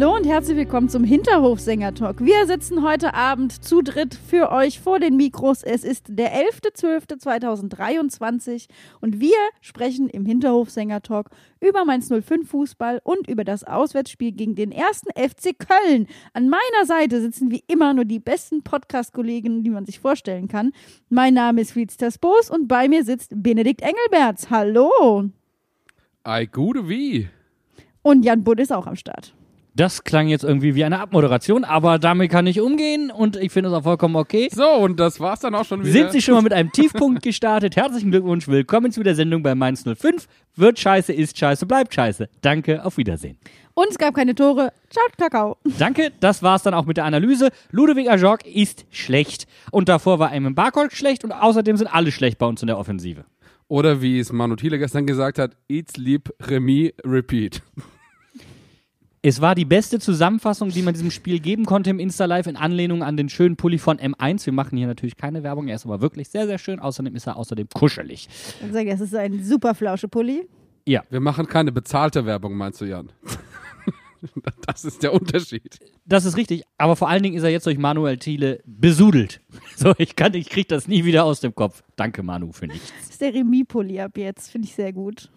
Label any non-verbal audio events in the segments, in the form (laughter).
Hallo und herzlich willkommen zum Hinterhofsänger-Talk. Wir sitzen heute Abend zu dritt für euch vor den Mikros. Es ist der 11.12.2023 und wir sprechen im Hinterhofsänger-Talk über Mainz 05 Fußball und über das Auswärtsspiel gegen den ersten FC Köln. An meiner Seite sitzen wie immer nur die besten Podcast-Kollegen, die man sich vorstellen kann. Mein Name ist Felicitas Boos und bei mir sitzt Benedikt Engelberts. Hallo! Ei, gute wie. Und Jan Budd ist auch am Start. Das klang jetzt irgendwie wie eine Abmoderation, aber damit kann ich umgehen und ich finde es auch vollkommen okay. So, und das war's dann auch schon wieder. Sind Sie schon mal mit einem Tiefpunkt gestartet? Herzlichen Glückwunsch, willkommen zu der Sendung bei Mainz 05. Wird scheiße, ist scheiße, bleibt scheiße. Danke, auf Wiedersehen. Und es gab keine Tore. Ciao, Kakao. Danke, das war's dann auch mit der Analyse. Ludovic Ajorg ist schlecht. Und davor war Eamon Barkol schlecht und außerdem sind alle schlecht bei uns in der Offensive. Oder wie es Manu Thiele gestern gesagt hat, eat, sleep, remis, repeat. Es war die beste Zusammenfassung, die man diesem Spiel geben konnte im Insta-Live in Anlehnung an den schönen Pulli von M1. Wir machen hier natürlich keine Werbung, er ist aber wirklich sehr, sehr schön. Außerdem ist er außerdem kuschelig. Dann sag ich, das ist ein super Flauschepulli. Ja, Wir machen keine bezahlte Werbung, meinst du, Jan? (laughs) Das ist der Unterschied. das ist richtig. Aber vor allen Dingen ist er jetzt durch Manuel Thiele besudelt. (laughs) So, ich kann, ich krieg das nie wieder aus dem Kopf. Danke, Manu, für nichts. Das ist der Remis-Pulli ab jetzt. Finde ich sehr gut.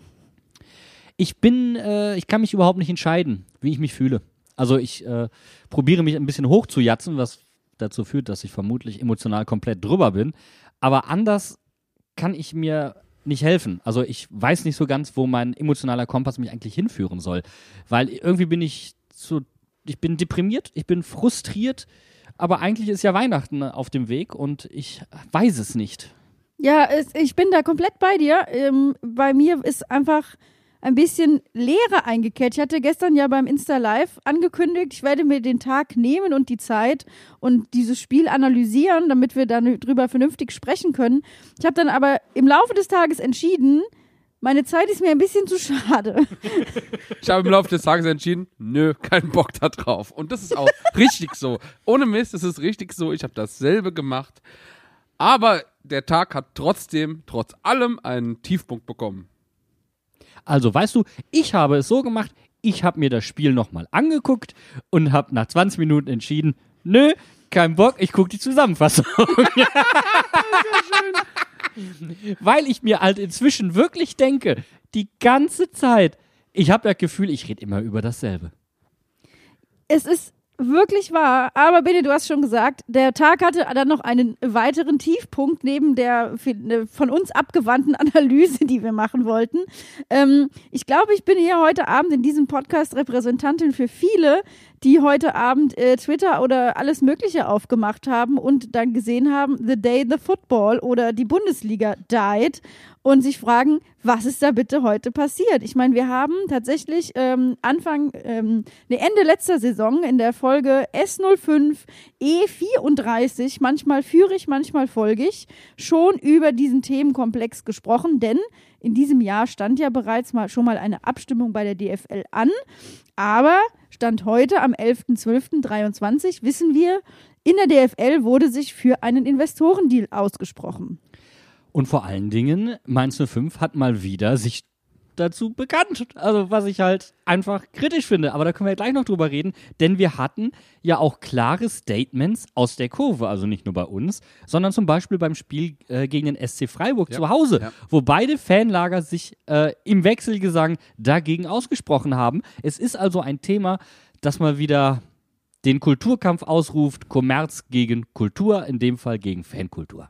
Ich bin, äh, ich kann mich überhaupt nicht entscheiden, wie ich mich fühle. Also ich äh, probiere mich ein bisschen hochzujatzen, was dazu führt, dass ich vermutlich emotional komplett drüber bin. Aber anders kann ich mir nicht helfen. Also ich weiß nicht so ganz, wo mein emotionaler Kompass mich eigentlich hinführen soll. Weil irgendwie bin ich so, ich bin deprimiert, ich bin frustriert, aber eigentlich ist ja Weihnachten auf dem Weg und ich weiß es nicht. Ja, es, ich bin da komplett bei dir. Ähm, bei mir ist einfach ein bisschen Leere eingekehrt. Ich hatte gestern ja beim Insta Live angekündigt, ich werde mir den Tag nehmen und die Zeit und dieses Spiel analysieren, damit wir dann drüber vernünftig sprechen können. Ich habe dann aber im Laufe des Tages entschieden, meine Zeit ist mir ein bisschen zu schade. Ich habe im Laufe des Tages entschieden, nö, kein Bock da drauf. Und das ist auch (laughs) richtig so. Ohne Mist, es ist richtig so. Ich habe dasselbe gemacht. Aber der Tag hat trotzdem, trotz allem, einen Tiefpunkt bekommen. Also weißt du, ich habe es so gemacht, ich habe mir das Spiel nochmal angeguckt und habe nach 20 Minuten entschieden, nö, kein Bock, ich gucke die Zusammenfassung. (laughs) Weil ich mir halt inzwischen wirklich denke, die ganze Zeit, ich habe das Gefühl, ich rede immer über dasselbe. Es ist wirklich wahr. Aber Bene, du hast schon gesagt, der Tag hatte dann noch einen weiteren Tiefpunkt neben der von uns abgewandten (laughs) Analyse, die wir machen wollten. Ähm, ich glaube, ich bin hier heute Abend in diesem Podcast Repräsentantin für viele, die heute Abend äh, Twitter oder alles Mögliche aufgemacht haben und dann gesehen haben, The Day the Football oder die Bundesliga died und sich fragen, was ist da bitte heute passiert? Ich meine, wir haben tatsächlich ähm, Anfang, ähm, ne, Ende letzter Saison in der Folge S05 E34, manchmal führig, manchmal folgig, schon über diesen Themenkomplex gesprochen, denn in diesem Jahr stand ja bereits mal schon mal eine Abstimmung bei der DFL an, aber Stand heute am 11.12.23 wissen wir, in der DFL wurde sich für einen Investorendeal ausgesprochen. Und vor allen Dingen, Mainz 05 hat mal wieder sich dazu bekannt. Also was ich halt einfach kritisch finde. Aber da können wir ja gleich noch drüber reden, denn wir hatten ja auch klare Statements aus der Kurve, also nicht nur bei uns, sondern zum Beispiel beim Spiel äh, gegen den SC Freiburg Ja, zu Hause, ja. wo beide Fanlager sich äh, im Wechselgesang dagegen ausgesprochen haben. Es ist also ein Thema, das mal wieder den Kulturkampf ausruft, Kommerz gegen Kultur, in dem Fall gegen Fankultur.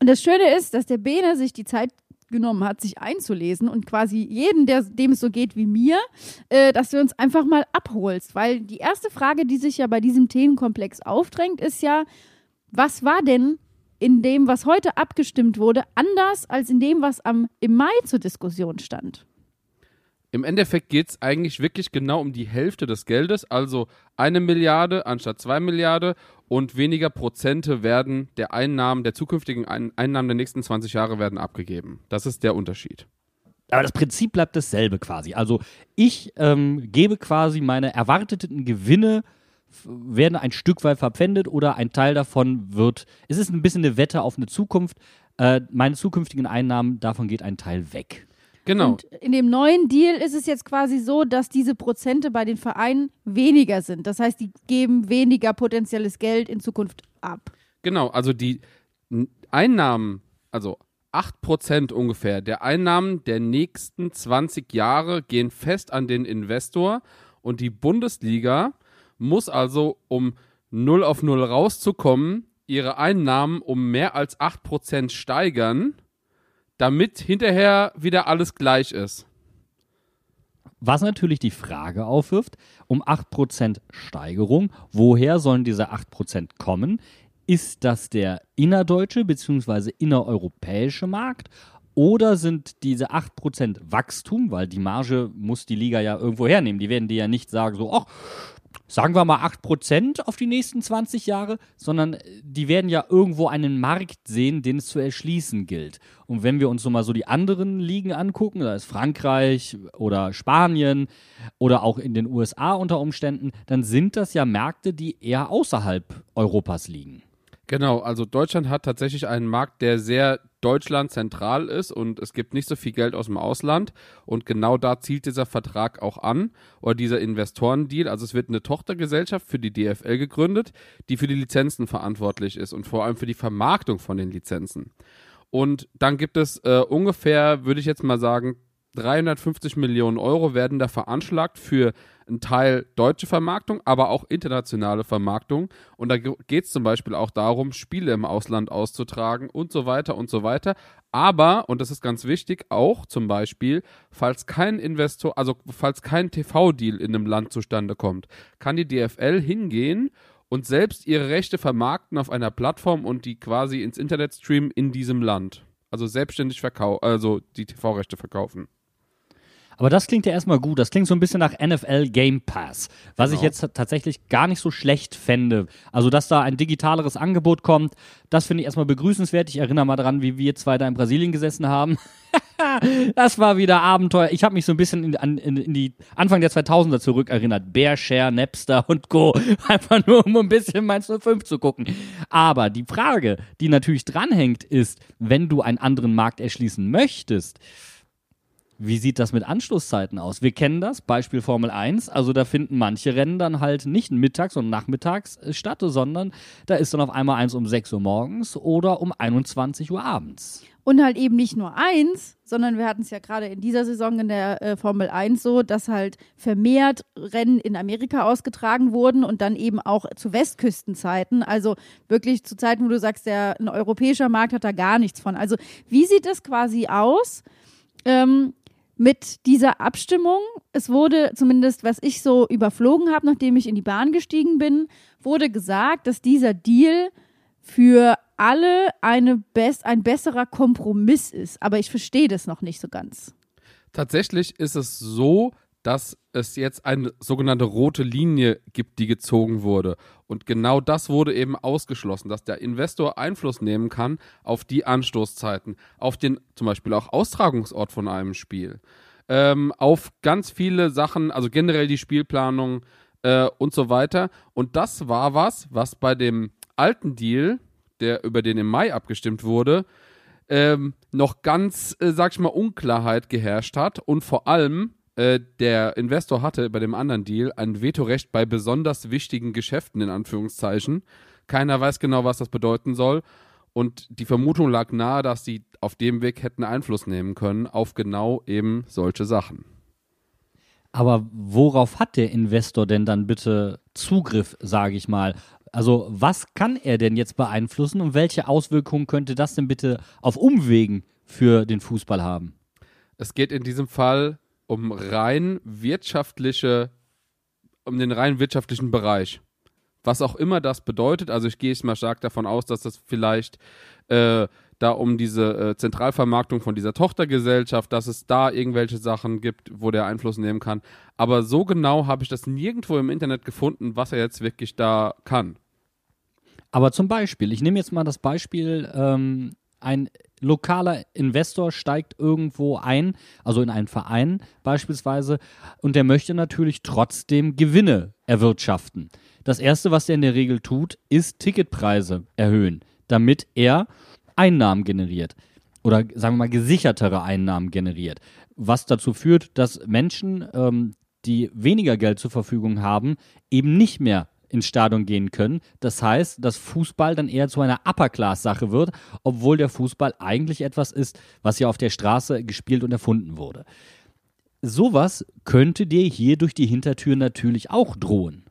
Und das Schöne ist, dass der Bene sich die Zeit genommen hat, sich einzulesen und quasi jeden, der, dem es so geht wie mir, äh, dass du uns einfach mal abholst. Weil die erste Frage, die sich ja bei diesem Themenkomplex aufdrängt, ist ja, was war denn in dem, was heute abgestimmt wurde, anders als in dem, was am, im Mai zur Diskussion stand. Im Endeffekt geht es eigentlich wirklich genau um die Hälfte des Geldes, also eine Milliarde anstatt zwei Milliarden und weniger Prozente werden der Einnahmen, der zukünftigen Ein Einnahmen der nächsten 20 Jahre werden abgegeben. Das ist der Unterschied. Aber das Prinzip bleibt dasselbe quasi. Also ich ähm, gebe quasi meine erwarteten Gewinne werden ein Stück weit verpfändet oder ein Teil davon wird. Es ist ein bisschen eine Wette auf eine Zukunft. Äh, meine zukünftigen Einnahmen, davon geht ein Teil weg. Genau. Und in dem neuen Deal ist es jetzt quasi so, dass diese Prozente bei den Vereinen weniger sind. Das heißt, die geben weniger potenzielles Geld in Zukunft ab. Genau, also die Einnahmen, also 8% ungefähr der Einnahmen der nächsten 20 Jahre gehen fest an den Investor und die Bundesliga muss also, um 0 auf 0 rauszukommen, ihre Einnahmen um mehr als 8% steigern, damit hinterher wieder alles gleich ist. Was natürlich die Frage aufwirft, um 8% Steigerung, woher sollen diese 8% kommen? Ist das der innerdeutsche bzw. innereuropäische Markt? Oder sind diese 8% Wachstum, weil die Marge muss die Liga ja irgendwo hernehmen. Die werden dir ja nicht sagen, so, ach, sagen wir mal 8% auf die nächsten 20 Jahre, sondern äh, die werden ja irgendwo einen Markt sehen, den es zu erschließen gilt. Und wenn wir uns so mal so die anderen Ligen angucken, da ist Frankreich oder Spanien oder auch in den USA unter Umständen, dann sind das ja Märkte, die eher außerhalb Europas liegen. Genau, also Deutschland hat tatsächlich einen Markt, der sehr Deutschland zentral ist und es gibt nicht so viel Geld aus dem Ausland und genau da zielt dieser Vertrag auch an oder dieser Investorendeal. Also es wird eine Tochtergesellschaft für die DFL gegründet, die für die Lizenzen verantwortlich ist und vor allem für die Vermarktung von den Lizenzen. Und dann gibt es äh, ungefähr, würde ich jetzt mal sagen, 350 Millionen Euro werden da veranschlagt für einen Teil deutsche Vermarktung, aber auch internationale Vermarktung. Und da geht es zum Beispiel auch darum, Spiele im Ausland auszutragen und so weiter und so weiter. Aber, und das ist ganz wichtig, auch zum Beispiel, falls kein Investor, also falls kein TV-Deal in einem Land zustande kommt, kann die DFL hingehen und selbst ihre Rechte vermarkten auf einer Plattform und die quasi ins Internet streamen in diesem Land. Also selbstständig verkaufen, also die TV-Rechte verkaufen. Aber das klingt ja erstmal gut. Das klingt so ein bisschen nach NFL Game Pass, was ich Genau. jetzt tatsächlich gar nicht so schlecht fände. Also, dass da ein digitaleres Angebot kommt, das finde ich erstmal begrüßenswert. Ich erinnere mal dran, wie wir zwei da in Brasilien gesessen haben. (laughs) das war wieder Abenteuer. Ich habe mich so ein bisschen in, an, in, in die Anfang der 2000er zurückerinnert. Bearshare, Napster und Co. (laughs) Einfach nur, um ein bisschen Mainz 05 zu gucken. Aber die Frage, die natürlich dranhängt, ist, wenn du einen anderen Markt erschließen möchtest, wie sieht das mit Anschlusszeiten aus? Wir kennen das, Beispiel Formel 1. Also da finden manche Rennen dann halt nicht mittags und nachmittags äh, statt, sondern da ist dann auf einmal eins um 6 Uhr morgens oder um 21 Uhr abends. Und halt eben nicht nur eins, sondern wir hatten es ja gerade in dieser Saison in der äh, Formel 1 so, dass halt vermehrt Rennen in Amerika ausgetragen wurden und dann eben auch zu Westküstenzeiten. Also wirklich zu Zeiten, wo du sagst, der ein europäischer Markt hat da gar nichts von. Also wie sieht das quasi aus? Ähm, mit dieser Abstimmung, es wurde zumindest, was ich so überflogen habe, nachdem ich in die Bahn gestiegen bin, wurde gesagt, dass dieser Deal für alle eine best, ein besserer Kompromiss ist. Aber ich verstehe das noch nicht so ganz. Tatsächlich ist es so, dass es jetzt eine sogenannte rote Linie gibt, die gezogen wurde. Und genau das wurde eben ausgeschlossen, dass der Investor Einfluss nehmen kann auf die Anstoßzeiten, auf den zum Beispiel auch Austragungsort von einem Spiel, ähm, auf ganz viele Sachen, also generell die Spielplanung äh, und so weiter. Und das war was, was bei dem alten Deal, der über den im Mai abgestimmt wurde, ähm, noch ganz, äh, sag ich mal, Unklarheit geherrscht hat und vor allem äh, der Investor hatte bei dem anderen Deal ein Vetorecht bei besonders wichtigen Geschäften, in Anführungszeichen. Keiner weiß genau, was das bedeuten soll. Und die Vermutung lag nahe, dass sie auf dem Weg hätten Einfluss nehmen können auf genau eben solche Sachen. Aber worauf hat der Investor denn dann bitte Zugriff, sage ich mal? Also was kann er denn jetzt beeinflussen und welche Auswirkungen könnte das denn bitte auf Umwegen für den Fußball haben? Es geht in diesem Fall um rein wirtschaftliche, um den rein wirtschaftlichen Bereich. was auch immer das bedeutet. Also ich gehe jetzt mal stark davon aus, dass das vielleicht äh, da um diese äh, Zentralvermarktung von dieser Tochtergesellschaft, dass es da irgendwelche Sachen gibt, wo der Einfluss nehmen kann. Aber so genau habe ich das nirgendwo im Internet gefunden, was er jetzt wirklich da kann. Aber zum Beispiel, ich nehme jetzt mal das Beispiel, ähm, ein lokaler Investor steigt irgendwo ein, also in einen Verein beispielsweise, und der möchte natürlich trotzdem Gewinne erwirtschaften. Das Erste, was er in der Regel tut, ist Ticketpreise erhöhen, damit er Einnahmen generiert oder sagen wir mal gesichertere Einnahmen generiert, was dazu führt, dass Menschen, ähm, die weniger Geld zur Verfügung haben, eben nicht mehr ins Stadion gehen können. Das heißt, dass Fußball dann eher zu einer Upper-Class-Sache wird, obwohl der Fußball eigentlich etwas ist, was ja auf der Straße gespielt und erfunden wurde. Sowas könnte dir hier durch die Hintertür natürlich auch drohen.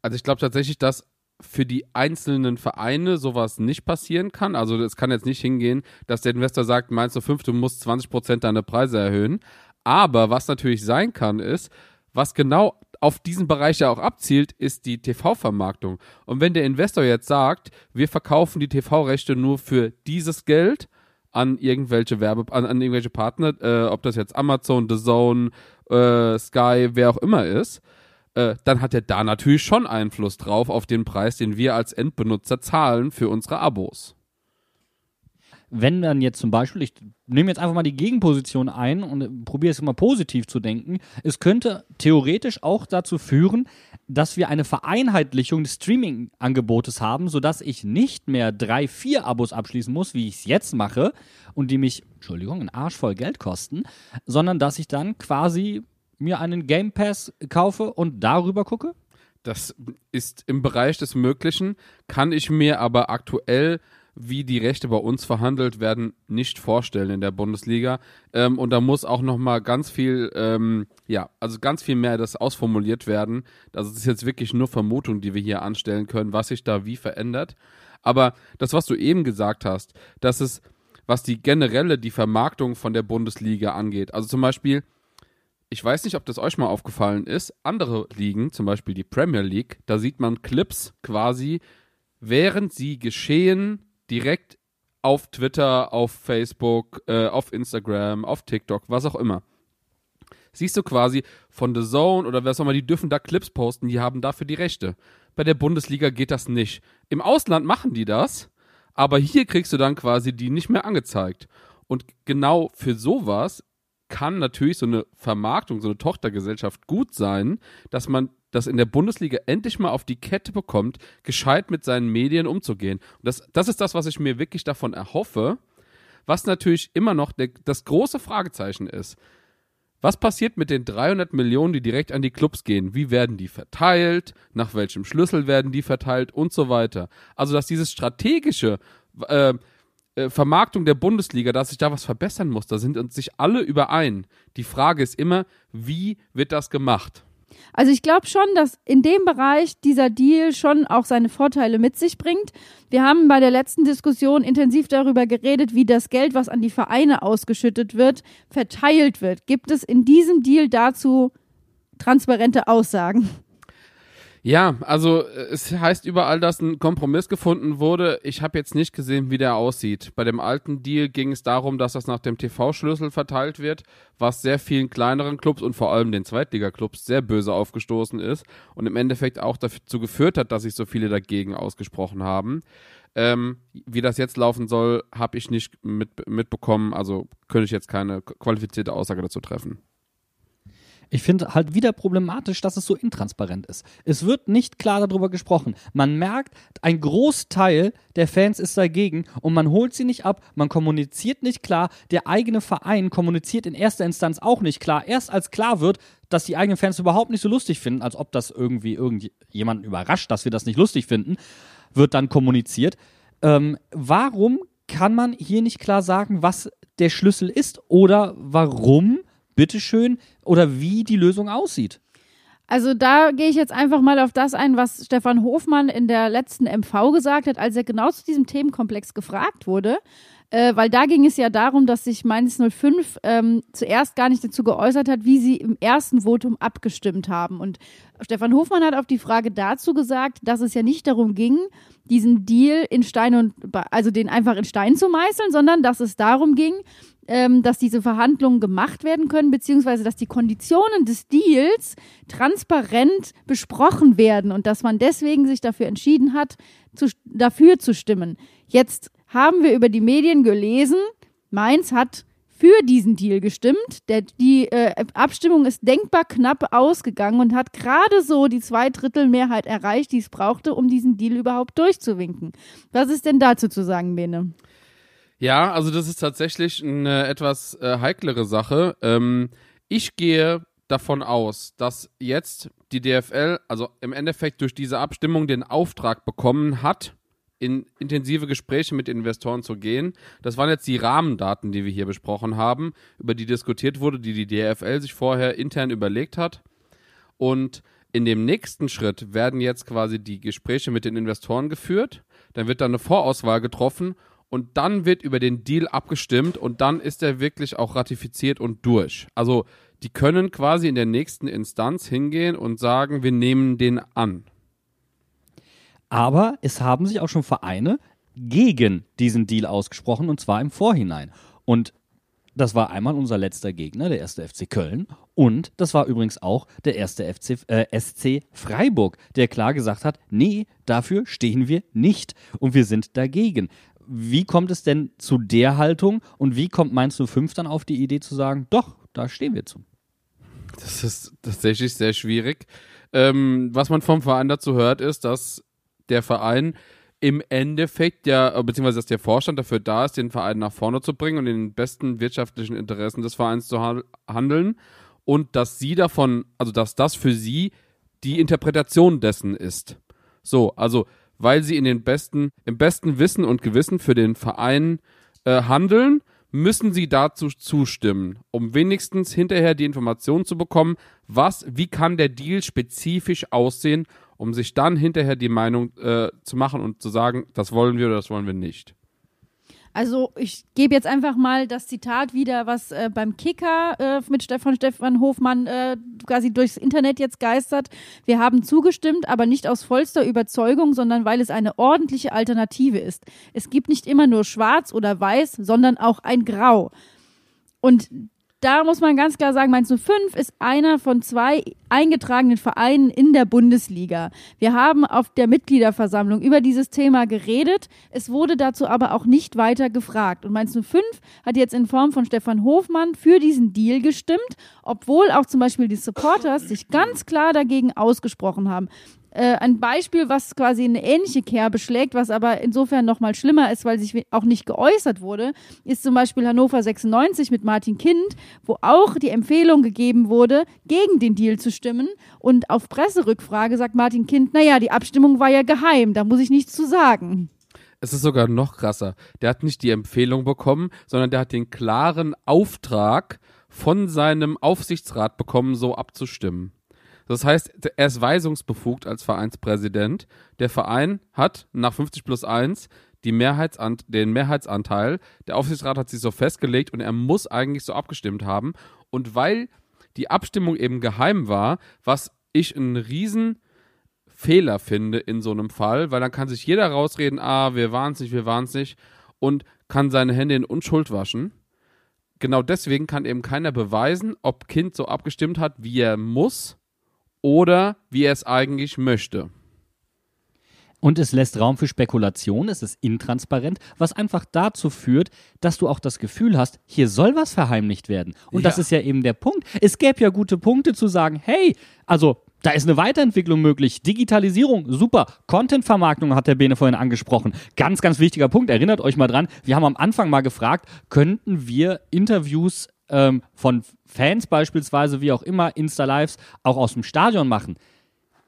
Also ich glaube tatsächlich, dass für die einzelnen Vereine sowas nicht passieren kann. Also es kann jetzt nicht hingehen, dass der Investor sagt, meinst du fünf, du musst 20% deine Preise erhöhen. Aber was natürlich sein kann, ist, was genau auf diesen Bereich ja auch abzielt, ist die TV-Vermarktung. Und wenn der Investor jetzt sagt, wir verkaufen die TV-Rechte nur für dieses Geld an irgendwelche Werbe, an, an irgendwelche Partner, äh, ob das jetzt Amazon, The Zone, äh, Sky, wer auch immer ist, äh, dann hat er da natürlich schon Einfluss drauf auf den Preis, den wir als Endbenutzer zahlen für unsere Abos. Wenn dann jetzt zum Beispiel, ich nehme jetzt einfach mal die Gegenposition ein und probiere es mal positiv zu denken, es könnte theoretisch auch dazu führen, dass wir eine Vereinheitlichung des Streaming-Angebotes haben, sodass ich nicht mehr drei, vier Abos abschließen muss, wie ich es jetzt mache, und die mich, Entschuldigung, einen Arsch voll Geld kosten, sondern dass ich dann quasi mir einen Game Pass kaufe und darüber gucke? Das ist im Bereich des Möglichen, kann ich mir aber aktuell wie die Rechte bei uns verhandelt werden, nicht vorstellen in der Bundesliga. Ähm, und da muss auch noch mal ganz viel, ähm, ja, also ganz viel mehr das ausformuliert werden. Also es ist jetzt wirklich nur Vermutung, die wir hier anstellen können, was sich da wie verändert. Aber das, was du eben gesagt hast, dass es, was die generelle, die Vermarktung von der Bundesliga angeht, also zum Beispiel, ich weiß nicht, ob das euch mal aufgefallen ist, andere Ligen, zum Beispiel die Premier League, da sieht man Clips quasi, während sie geschehen, direkt auf Twitter, auf Facebook, äh, auf Instagram, auf TikTok, was auch immer. Siehst du quasi von The Zone oder was auch immer, die dürfen da Clips posten, die haben dafür die Rechte. Bei der Bundesliga geht das nicht. Im Ausland machen die das, aber hier kriegst du dann quasi die nicht mehr angezeigt. Und genau für sowas kann natürlich so eine Vermarktung, so eine Tochtergesellschaft gut sein, dass man das in der Bundesliga endlich mal auf die Kette bekommt, gescheit mit seinen Medien umzugehen. Und das, das ist das, was ich mir wirklich davon erhoffe, was natürlich immer noch der, das große Fragezeichen ist. Was passiert mit den 300 Millionen, die direkt an die Clubs gehen? Wie werden die verteilt? Nach welchem Schlüssel werden die verteilt? Und so weiter. Also, dass dieses strategische äh, äh, Vermarktung der Bundesliga, dass sich da was verbessern muss, da sind uns sich alle überein. Die Frage ist immer, wie wird das gemacht? Also ich glaube schon, dass in dem Bereich dieser Deal schon auch seine Vorteile mit sich bringt. Wir haben bei der letzten Diskussion intensiv darüber geredet, wie das Geld, was an die Vereine ausgeschüttet wird, verteilt wird. Gibt es in diesem Deal dazu transparente Aussagen? Ja, also äh, es heißt überall, dass ein Kompromiss gefunden wurde. Ich habe jetzt nicht gesehen, wie der aussieht. Bei dem alten Deal ging es darum, dass das nach dem TV-Schlüssel verteilt wird, was sehr vielen kleineren Clubs und vor allem den Zweitliga-Clubs sehr böse aufgestoßen ist und im Endeffekt auch dazu geführt hat, dass sich so viele dagegen ausgesprochen haben. Ähm, wie das jetzt laufen soll, habe ich nicht mit, mitbekommen. Also könnte ich jetzt keine qualifizierte Aussage dazu treffen. Ich finde halt wieder problematisch, dass es so intransparent ist. Es wird nicht klar darüber gesprochen. Man merkt, ein Großteil der Fans ist dagegen und man holt sie nicht ab, man kommuniziert nicht klar, der eigene Verein kommuniziert in erster Instanz auch nicht klar. Erst als klar wird, dass die eigenen Fans überhaupt nicht so lustig finden, als ob das irgendwie irgendjemanden überrascht, dass wir das nicht lustig finden, wird dann kommuniziert. Ähm, warum kann man hier nicht klar sagen, was der Schlüssel ist oder warum bitteschön, oder wie die Lösung aussieht. Also da gehe ich jetzt einfach mal auf das ein, was Stefan Hofmann in der letzten MV gesagt hat, als er genau zu diesem Themenkomplex gefragt wurde. Äh, weil da ging es ja darum, dass sich Mainz 05 ähm, zuerst gar nicht dazu geäußert hat, wie sie im ersten Votum abgestimmt haben. Und Stefan Hofmann hat auf die Frage dazu gesagt, dass es ja nicht darum ging, diesen Deal in Stein und also den einfach in Stein zu meißeln, sondern dass es darum ging, ähm, dass diese Verhandlungen gemacht werden können, beziehungsweise dass die Konditionen des Deals transparent besprochen werden und dass man deswegen sich dafür entschieden hat, zu, dafür zu stimmen. Jetzt haben wir über die Medien gelesen, Mainz hat für diesen Deal gestimmt. Der, die äh, Abstimmung ist denkbar knapp ausgegangen und hat gerade so die Zweidrittelmehrheit erreicht, die es brauchte, um diesen Deal überhaupt durchzuwinken. Was ist denn dazu zu sagen, Bene? Ja, also das ist tatsächlich eine etwas äh, heiklere Sache. Ähm, ich gehe davon aus, dass jetzt die DFL, also im Endeffekt durch diese Abstimmung den Auftrag bekommen hat, in intensive Gespräche mit Investoren zu gehen. Das waren jetzt die Rahmendaten, die wir hier besprochen haben, über die diskutiert wurde, die die DFL sich vorher intern überlegt hat. Und in dem nächsten Schritt werden jetzt quasi die Gespräche mit den Investoren geführt. Dann wird dann eine Vorauswahl getroffen und dann wird über den Deal abgestimmt und dann ist er wirklich auch ratifiziert und durch. Also die können quasi in der nächsten Instanz hingehen und sagen, wir nehmen den an. Aber es haben sich auch schon Vereine gegen diesen Deal ausgesprochen und zwar im Vorhinein. Und das war einmal unser letzter Gegner, der erste FC Köln. Und das war übrigens auch der erste FC, äh, SC Freiburg, der klar gesagt hat, nee, dafür stehen wir nicht und wir sind dagegen. Wie kommt es denn zu der Haltung und wie kommt Mainz 05 dann auf die Idee zu sagen, doch, da stehen wir zu? Das ist tatsächlich sehr schwierig. Ähm, was man vom Verein dazu hört, ist, dass der Verein im Endeffekt ja, beziehungsweise dass der Vorstand dafür da ist, den Verein nach vorne zu bringen und in den besten wirtschaftlichen Interessen des Vereins zu ha handeln und dass sie davon, also dass das für sie die Interpretation dessen ist. So, also weil sie in den besten, im besten Wissen und Gewissen für den Verein äh, handeln, müssen sie dazu zustimmen, um wenigstens hinterher die Information zu bekommen, was, wie kann der Deal spezifisch aussehen um sich dann hinterher die Meinung äh, zu machen und zu sagen, das wollen wir oder das wollen wir nicht. Also ich gebe jetzt einfach mal das Zitat wieder, was äh, beim Kicker äh, mit Stefan Stefan Hofmann äh, quasi durchs Internet jetzt geistert. Wir haben zugestimmt, aber nicht aus vollster Überzeugung, sondern weil es eine ordentliche Alternative ist. Es gibt nicht immer nur schwarz oder weiß, sondern auch ein Grau. Und da muss man ganz klar sagen, Mainz 05 ist einer von zwei eingetragenen Vereinen in der Bundesliga. Wir haben auf der Mitgliederversammlung über dieses Thema geredet. Es wurde dazu aber auch nicht weiter gefragt. Und Mainz 05 hat jetzt in Form von Stefan Hofmann für diesen Deal gestimmt, obwohl auch zum Beispiel die Supporters sich ganz klar dagegen ausgesprochen haben äh, ein Beispiel, was quasi eine ähnliche Kerbe schlägt, was aber insofern noch mal schlimmer ist, weil sich auch nicht geäußert wurde, ist zum Beispiel Hannover 96 mit Martin Kind, wo auch die Empfehlung gegeben wurde, gegen den Deal zu stimmen. Und auf Presserückfrage sagt Martin Kind, naja, die Abstimmung war ja geheim, da muss ich nichts zu sagen. Es ist sogar noch krasser. Der hat nicht die Empfehlung bekommen, sondern der hat den klaren Auftrag von seinem Aufsichtsrat bekommen, so abzustimmen. Das heißt, er ist weisungsbefugt als Vereinspräsident. Der Verein hat nach 50 plus 1 die Mehrheitsant den Mehrheitsanteil. Der Aufsichtsrat hat sich so festgelegt und er muss eigentlich so abgestimmt haben. Und weil die Abstimmung eben geheim war, was ich einen riesen Fehler finde in so einem Fall, weil dann kann sich jeder rausreden, ah, wir waren es nicht, wir waren es nicht und kann seine Hände in Unschuld waschen. Genau deswegen kann eben keiner beweisen, ob Kind so abgestimmt hat, wie er muss oder wie er es eigentlich möchte. Und es lässt Raum für Spekulation, es ist intransparent, was einfach dazu führt, dass du auch das Gefühl hast, hier soll was verheimlicht werden. Und ja. das ist ja eben der Punkt. Es gäbe ja gute Punkte zu sagen, hey, also da ist eine Weiterentwicklung möglich. Digitalisierung, super. Content-Vermarktung hat der Bene vorhin angesprochen. Ganz, ganz wichtiger Punkt. Erinnert euch mal dran. Wir haben am Anfang mal gefragt, könnten wir Interviews ähm, von Fans beispielsweise, wie auch immer, Insta-Lives auch aus dem Stadion machen.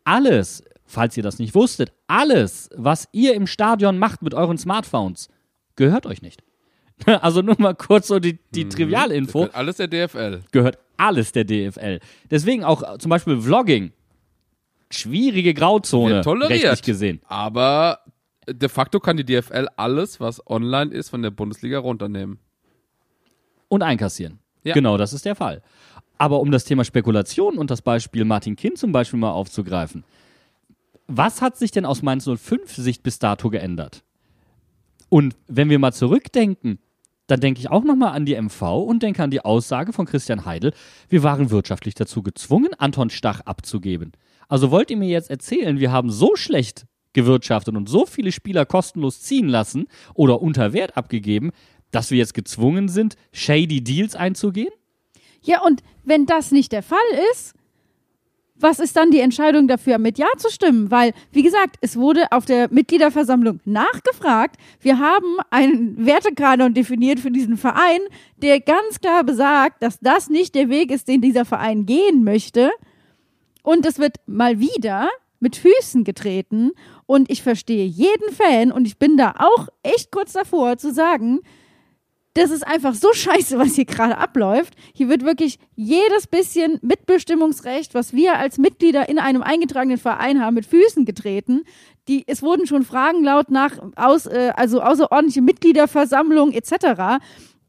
Alles, falls ihr das nicht wusstet, alles, was ihr im Stadion macht mit euren Smartphones, gehört euch nicht. (laughs) Also nur mal kurz so die, die mhm. Trivialinfo. Gehört alles der DFL. Gehört alles der DFL. Deswegen auch zum Beispiel Vlogging. Schwierige Grauzone. Wird toleriert. Rechtlich gesehen. Aber de facto kann die DFL alles, was online ist, von der Bundesliga runternehmen. Und einkassieren. Ja. Genau, das ist der Fall. Aber um das Thema Spekulation und das Beispiel Martin Kind zum Beispiel mal aufzugreifen, was hat sich denn aus Mainz 05 Sicht bis dato geändert? Und wenn wir mal zurückdenken, dann denke ich auch nochmal an die MV und denke an die Aussage von Christian Heidel, wir waren wirtschaftlich dazu gezwungen, Anton Stach abzugeben. Also wollt ihr mir jetzt erzählen, wir haben so schlecht gewirtschaftet und so viele Spieler kostenlos ziehen lassen oder unter Wert abgegeben, dass wir jetzt gezwungen sind, shady Deals einzugehen? Ja, und wenn das nicht der Fall ist, was ist dann die Entscheidung dafür, mit Ja zu stimmen? Weil, wie gesagt, es wurde auf der Mitgliederversammlung nachgefragt. Wir haben einen Wertekanon definiert für diesen Verein, der ganz klar besagt, dass das nicht der Weg ist, den dieser Verein gehen möchte. Und es wird mal wieder mit Füßen getreten. Und ich verstehe jeden Fan und ich bin da auch echt kurz davor zu sagen, das ist einfach so scheiße, was hier gerade abläuft. Hier wird wirklich jedes bisschen Mitbestimmungsrecht, was wir als Mitglieder in einem eingetragenen Verein haben, mit Füßen getreten. Die, es wurden schon Fragen laut nach aus, äh, also außerordentliche Mitgliederversammlung etc.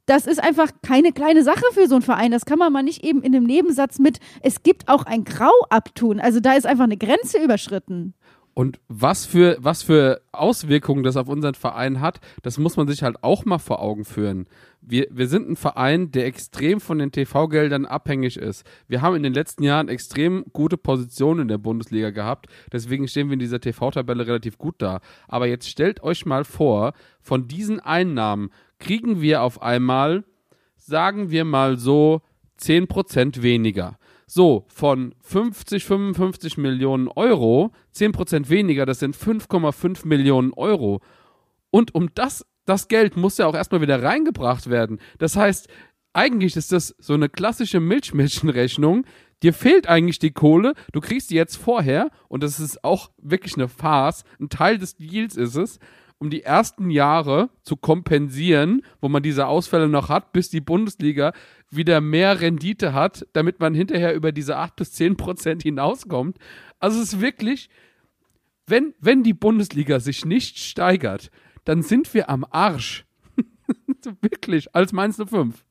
Das ist einfach keine kleine Sache für so einen Verein. Das kann man mal nicht eben in einem Nebensatz mit, es gibt auch ein Grau abtun. Also da ist einfach eine Grenze überschritten. Und was für, was für Auswirkungen das auf unseren Verein hat, das muss man sich halt auch mal vor Augen führen. Wir, wir sind ein Verein, der extrem von den TV-Geldern abhängig ist. Wir haben in den letzten Jahren extrem gute Positionen in der Bundesliga gehabt. Deswegen stehen wir in dieser TV-Tabelle relativ gut da. Aber jetzt stellt euch mal vor, von diesen Einnahmen kriegen wir auf einmal, sagen wir mal so, 10% weniger. So, von 50, 55 Millionen Euro, 10% weniger, das sind 5,5 Millionen Euro. Und um das, das Geld muss ja auch erstmal wieder reingebracht werden. Das heißt, eigentlich ist das so eine klassische Milchmädchenrechnung. Dir fehlt eigentlich die Kohle, du kriegst die jetzt vorher und das ist auch wirklich eine Farce. Ein Teil des Deals ist es, um die ersten Jahre zu kompensieren, wo man diese Ausfälle noch hat, bis die Bundesliga wieder mehr Rendite hat, damit man hinterher über diese 8 bis 10 Prozent hinauskommt. Also es ist wirklich, wenn, wenn die Bundesliga sich nicht steigert, dann sind wir am Arsch. (laughs) wirklich, als Mainz 05.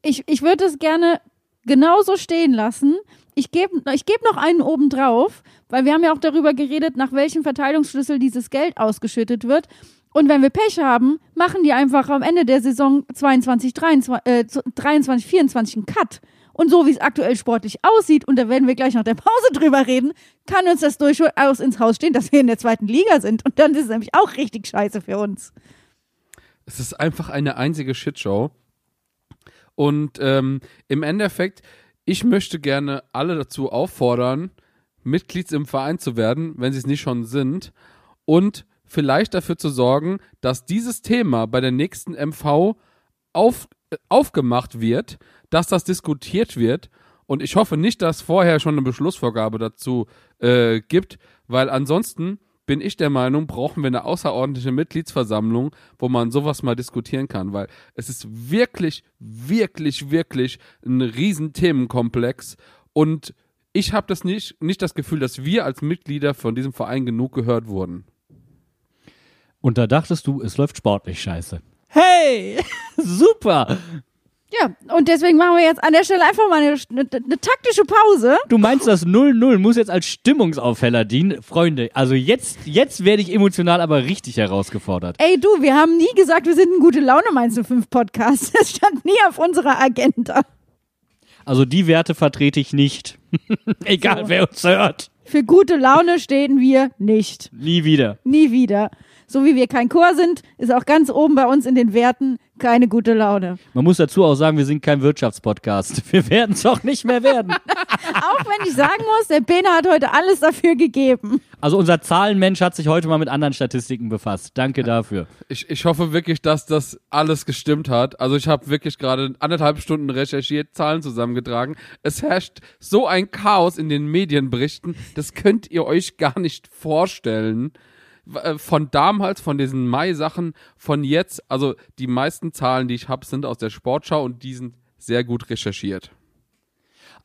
Ich, ich würde es gerne genauso stehen lassen. Ich gebe ich geb noch einen oben drauf, weil wir haben ja auch darüber geredet, nach welchem Verteilungsschlüssel dieses Geld ausgeschüttet wird. Und wenn wir Pech haben, machen die einfach am Ende der Saison 22, 23, äh, 23 24 einen Cut. Und so wie es aktuell sportlich aussieht, und da werden wir gleich nach der Pause (laughs) drüber reden, kann uns das durchaus ins Haus stehen, dass wir in der zweiten Liga sind. Und dann ist es nämlich auch richtig scheiße für uns. Es ist einfach eine einzige Shitshow. Und ähm, im Endeffekt, ich möchte gerne alle dazu auffordern, Mitglieds im Verein zu werden, wenn sie es nicht schon sind. Und vielleicht dafür zu sorgen, dass dieses Thema bei der nächsten MV auf, äh, aufgemacht wird, dass das diskutiert wird. Und ich hoffe nicht, dass vorher schon eine Beschlussvorgabe dazu äh, gibt, weil ansonsten bin ich der Meinung, brauchen wir eine außerordentliche Mitgliedsversammlung, wo man sowas mal diskutieren kann, weil es ist wirklich, wirklich, wirklich ein riesen Themenkomplex und ich habe das nicht, nicht das Gefühl, dass wir als Mitglieder von diesem Verein genug gehört wurden. Und da dachtest du, es läuft sportlich scheiße. Hey, (laughs) super. Ja, und deswegen machen wir jetzt an der Stelle einfach mal eine, eine, eine taktische Pause. Du meinst, das 0-0 muss jetzt als Stimmungsaufheller dienen? Freunde, also jetzt, jetzt werde ich emotional aber richtig herausgefordert. Ey, du, wir haben nie gesagt, wir sind ein gute Laune Mainz 05 Podcast. Das stand nie auf unserer Agenda. Also die Werte vertrete ich nicht. (laughs) Egal, So. wer uns hört. Für gute Laune stehen wir nicht. Nie wieder. Nie wieder. So wie wir kein Chor sind, ist auch ganz oben bei uns in den Werten keine gute Laune. Man muss dazu auch sagen, wir sind kein Wirtschaftspodcast. (laughs) Wir werden es auch nicht mehr werden. (laughs) Auch wenn ich sagen muss, der Bene hat heute alles dafür gegeben. Also unser Zahlenmensch hat sich heute mal mit anderen Statistiken befasst. Danke dafür. Ich, ich hoffe wirklich, dass das alles gestimmt hat. Also ich habe wirklich gerade anderthalb Stunden recherchiert, Zahlen zusammengetragen. Es herrscht so ein Chaos in den Medienberichten, das könnt ihr euch gar nicht vorstellen. Äh, Von damals, von diesen Mai-Sachen, von jetzt, also die meisten Zahlen, die ich habe, sind aus der Sportschau und die sind sehr gut recherchiert.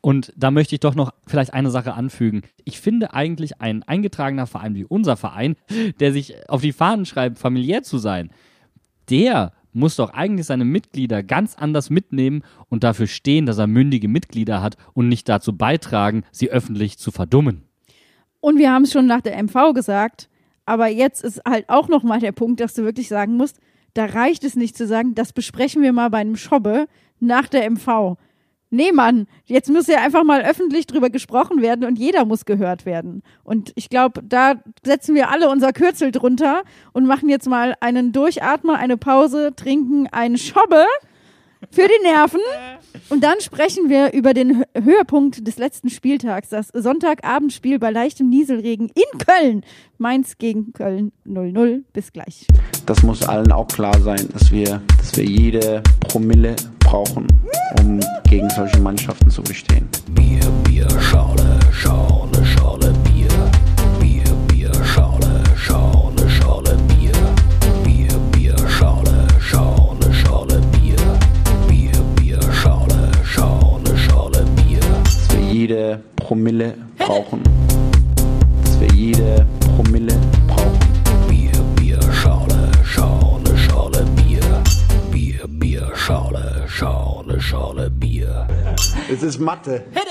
Und da möchte ich doch noch vielleicht eine Sache anfügen. Ich finde eigentlich ein eingetragener Verein wie unser Verein, der sich auf die Fahnen schreibt, familiär zu sein, der muss doch eigentlich seine Mitglieder ganz anders mitnehmen und dafür stehen, dass er mündige Mitglieder hat und nicht dazu beitragen, sie öffentlich zu verdummen. Und wir haben es schon nach der MV gesagt, aber jetzt ist halt auch nochmal der Punkt, dass du wirklich sagen musst, da reicht es nicht zu sagen, das besprechen wir mal bei einem Schobbe nach der MV. Nee, Mann, jetzt muss ja einfach mal öffentlich drüber gesprochen werden und jeder muss gehört werden. Und ich glaube, da setzen wir alle unser Kürzel drunter und machen jetzt mal einen Durchatmer, eine Pause, trinken einen Schobbe für die Nerven. Und dann sprechen wir über den Hö- Höhepunkt des letzten Spieltags, das Sonntagabendspiel bei leichtem Nieselregen in Köln. Mainz gegen Köln 0-0. Bis gleich. Das muss allen auch klar sein, dass wir, dass wir jede Promille brauchen, um gegen solche Mannschaften zu bestehen. Bier, Bier, Schale, Schale, Schale, jede Promille brauchen. Dass wir jede Promille brauchen. Bier, Bier, Schale, Schale, Schale, Bier. Bier, Bier, Schale, Schale, Schale, Bier. Es ist Mathe. Bier,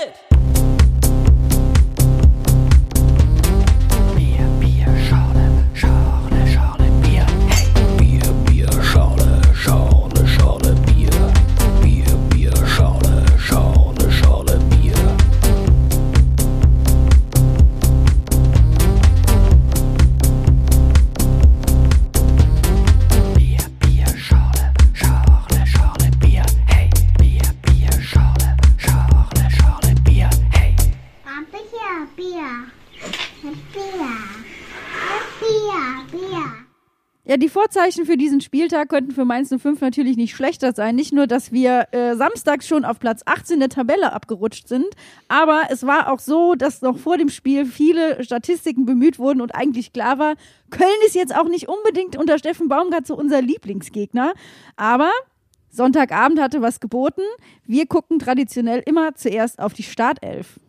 die Vorzeichen für diesen Spieltag könnten für Mainz 05 natürlich nicht schlechter sein. Nicht nur, dass wir äh, samstags schon auf Platz 18 der Tabelle abgerutscht sind, aber es war auch so, dass noch vor dem Spiel viele Statistiken bemüht wurden und eigentlich klar war, Köln ist jetzt auch nicht unbedingt unter Steffen Baumgart so unser Lieblingsgegner. Aber Sonntagabend hatte was geboten. Wir gucken traditionell immer zuerst auf die Startelf.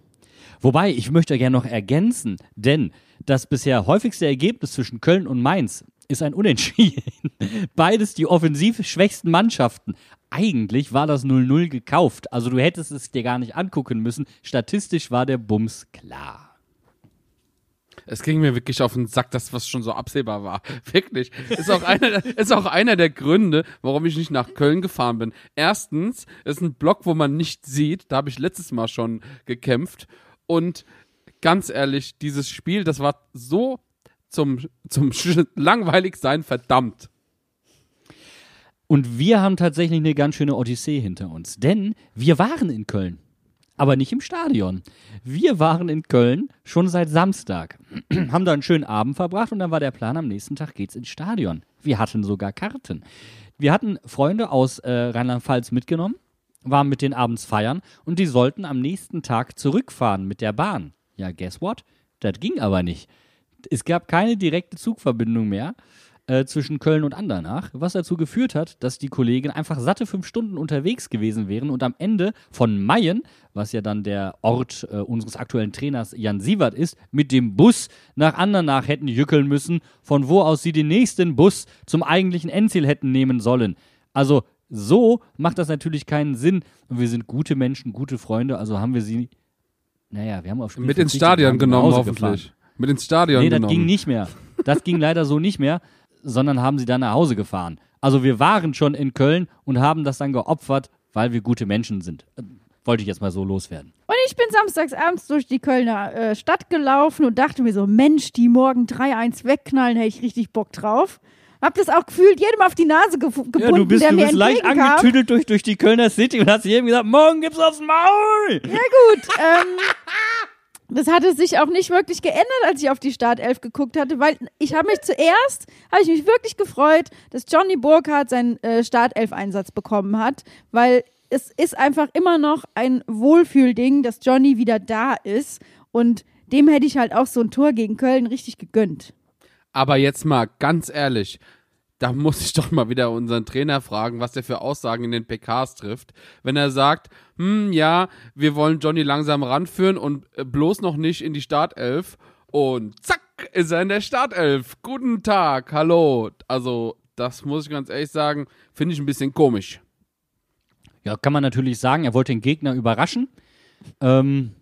Wobei, ich möchte gerne noch ergänzen, denn das bisher häufigste Ergebnis zwischen Köln und Mainz ist ein Unentschieden. (laughs) Beides die offensiv schwächsten Mannschaften. Eigentlich war das 0-0 gekauft. Also du hättest es dir gar nicht angucken müssen. Statistisch war der Bums klar. Es ging mir wirklich auf den Sack, das was schon so absehbar war. (laughs) Wirklich. Ist auch einer, ist auch einer der Gründe, warum ich nicht nach Köln gefahren bin. Erstens, ist ein Block, wo man nicht sieht. Da habe ich letztes Mal schon gekämpft. Und ganz ehrlich, dieses Spiel, das war so zum, zum Sch- langweilig sein verdammt. Und wir haben tatsächlich eine ganz schöne Odyssee hinter uns. Denn wir waren in Köln. Aber nicht im Stadion. Wir waren in Köln schon seit Samstag. (clears throat) haben da einen schönen Abend verbracht und dann war der Plan, am nächsten Tag geht's ins Stadion. Wir hatten sogar Karten. Wir hatten Freunde aus äh, Rheinland-Pfalz mitgenommen, waren mit denen abends feiern und die sollten am nächsten Tag zurückfahren mit der Bahn. Ja, guess what? Das ging aber nicht. Es gab keine direkte Zugverbindung mehr äh, zwischen Köln und Andernach, was dazu geführt hat, dass die Kollegen einfach satte fünf Stunden unterwegs gewesen wären und am Ende von Mayen, was ja dann der Ort äh, unseres aktuellen Trainers Jan Sievert ist, mit dem Bus nach Andernach hätten jückeln müssen, von wo aus sie den nächsten Bus zum eigentlichen Endziel hätten nehmen sollen. Also so macht das natürlich keinen Sinn. Und wir sind gute Menschen, gute Freunde, also haben wir sie, naja, wir haben auf Spiel Mit ins Stadion genommen, hoffentlich. gefahren. Mit ins Stadion Nee, das genommen. ging nicht mehr. Das ging leider so nicht mehr, sondern haben sie dann nach Hause gefahren. Also wir waren schon in Köln und haben das dann geopfert, weil wir gute Menschen sind. Wollte ich jetzt mal so loswerden. Und ich bin samstags abends durch die Kölner äh, Stadt gelaufen und dachte mir so, Mensch, die morgen 3-1 wegknallen, hätte ich richtig Bock drauf. Hab das auch gefühlt jedem auf die Nase ge gebunden, der mir entgegenkam. durch, durch die Kölner City und hast jedem gesagt, morgen gibt's aufs Maul. Ja gut, ähm, (laughs) das hatte sich auch nicht wirklich geändert, als ich auf die Startelf geguckt hatte, weil ich habe mich zuerst, habe ich mich wirklich gefreut, dass Johnny Burkhardt seinen äh, Startelf-Einsatz bekommen hat, weil es ist einfach immer noch ein Wohlfühlding, dass Johnny wieder da ist und dem hätte ich halt auch so ein Tor gegen Köln richtig gegönnt. Aber jetzt mal ganz ehrlich, da muss ich doch mal wieder unseren Trainer fragen, was der für Aussagen in den PKs trifft. Wenn er sagt, hm, ja, wir wollen Johnny langsam ranführen und äh, bloß noch nicht in die Startelf. Und zack, ist er in der Startelf. Guten Tag, hallo. Also, das muss ich ganz ehrlich sagen, finde ich ein bisschen komisch. Ja, kann man natürlich sagen, er wollte den Gegner überraschen. Ähm,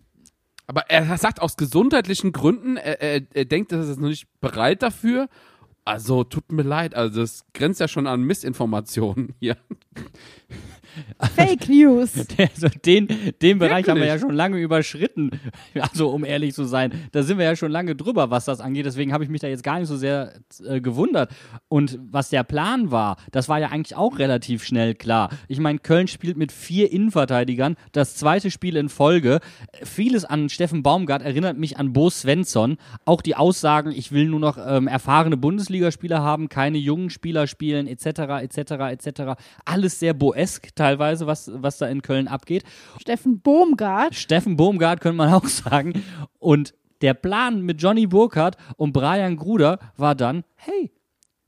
Aber er sagt aus gesundheitlichen Gründen, er, er, er denkt, er ist noch nicht bereit dafür. Also, tut mir leid, also das grenzt ja schon an Missinformationen hier. Fake News. (laughs) Also den, den Bereich haben wir ja schon lange überschritten. (laughs) Also um ehrlich zu sein, da sind wir ja schon lange drüber, was das angeht. Deswegen habe ich mich da jetzt gar nicht so sehr äh, gewundert. Und was der Plan war, das war ja eigentlich auch relativ schnell klar. Ich meine, Köln spielt mit vier Innenverteidigern, das zweite Spiel in Folge. Vieles an Steffen Baumgart erinnert mich an Bo Svensson. Auch die Aussagen, ich will nur noch ähm, erfahrene Bundesligaspieler haben, keine jungen Spieler spielen, etc., etc., etc. Alles sehr boesk teilweise, was, was da in Köln abgeht. Steffen Bohmgart. Steffen Bohmgart könnte man (laughs) auch sagen. Und der Plan mit Johnny Burkhardt und Brian Gruder war dann, hey,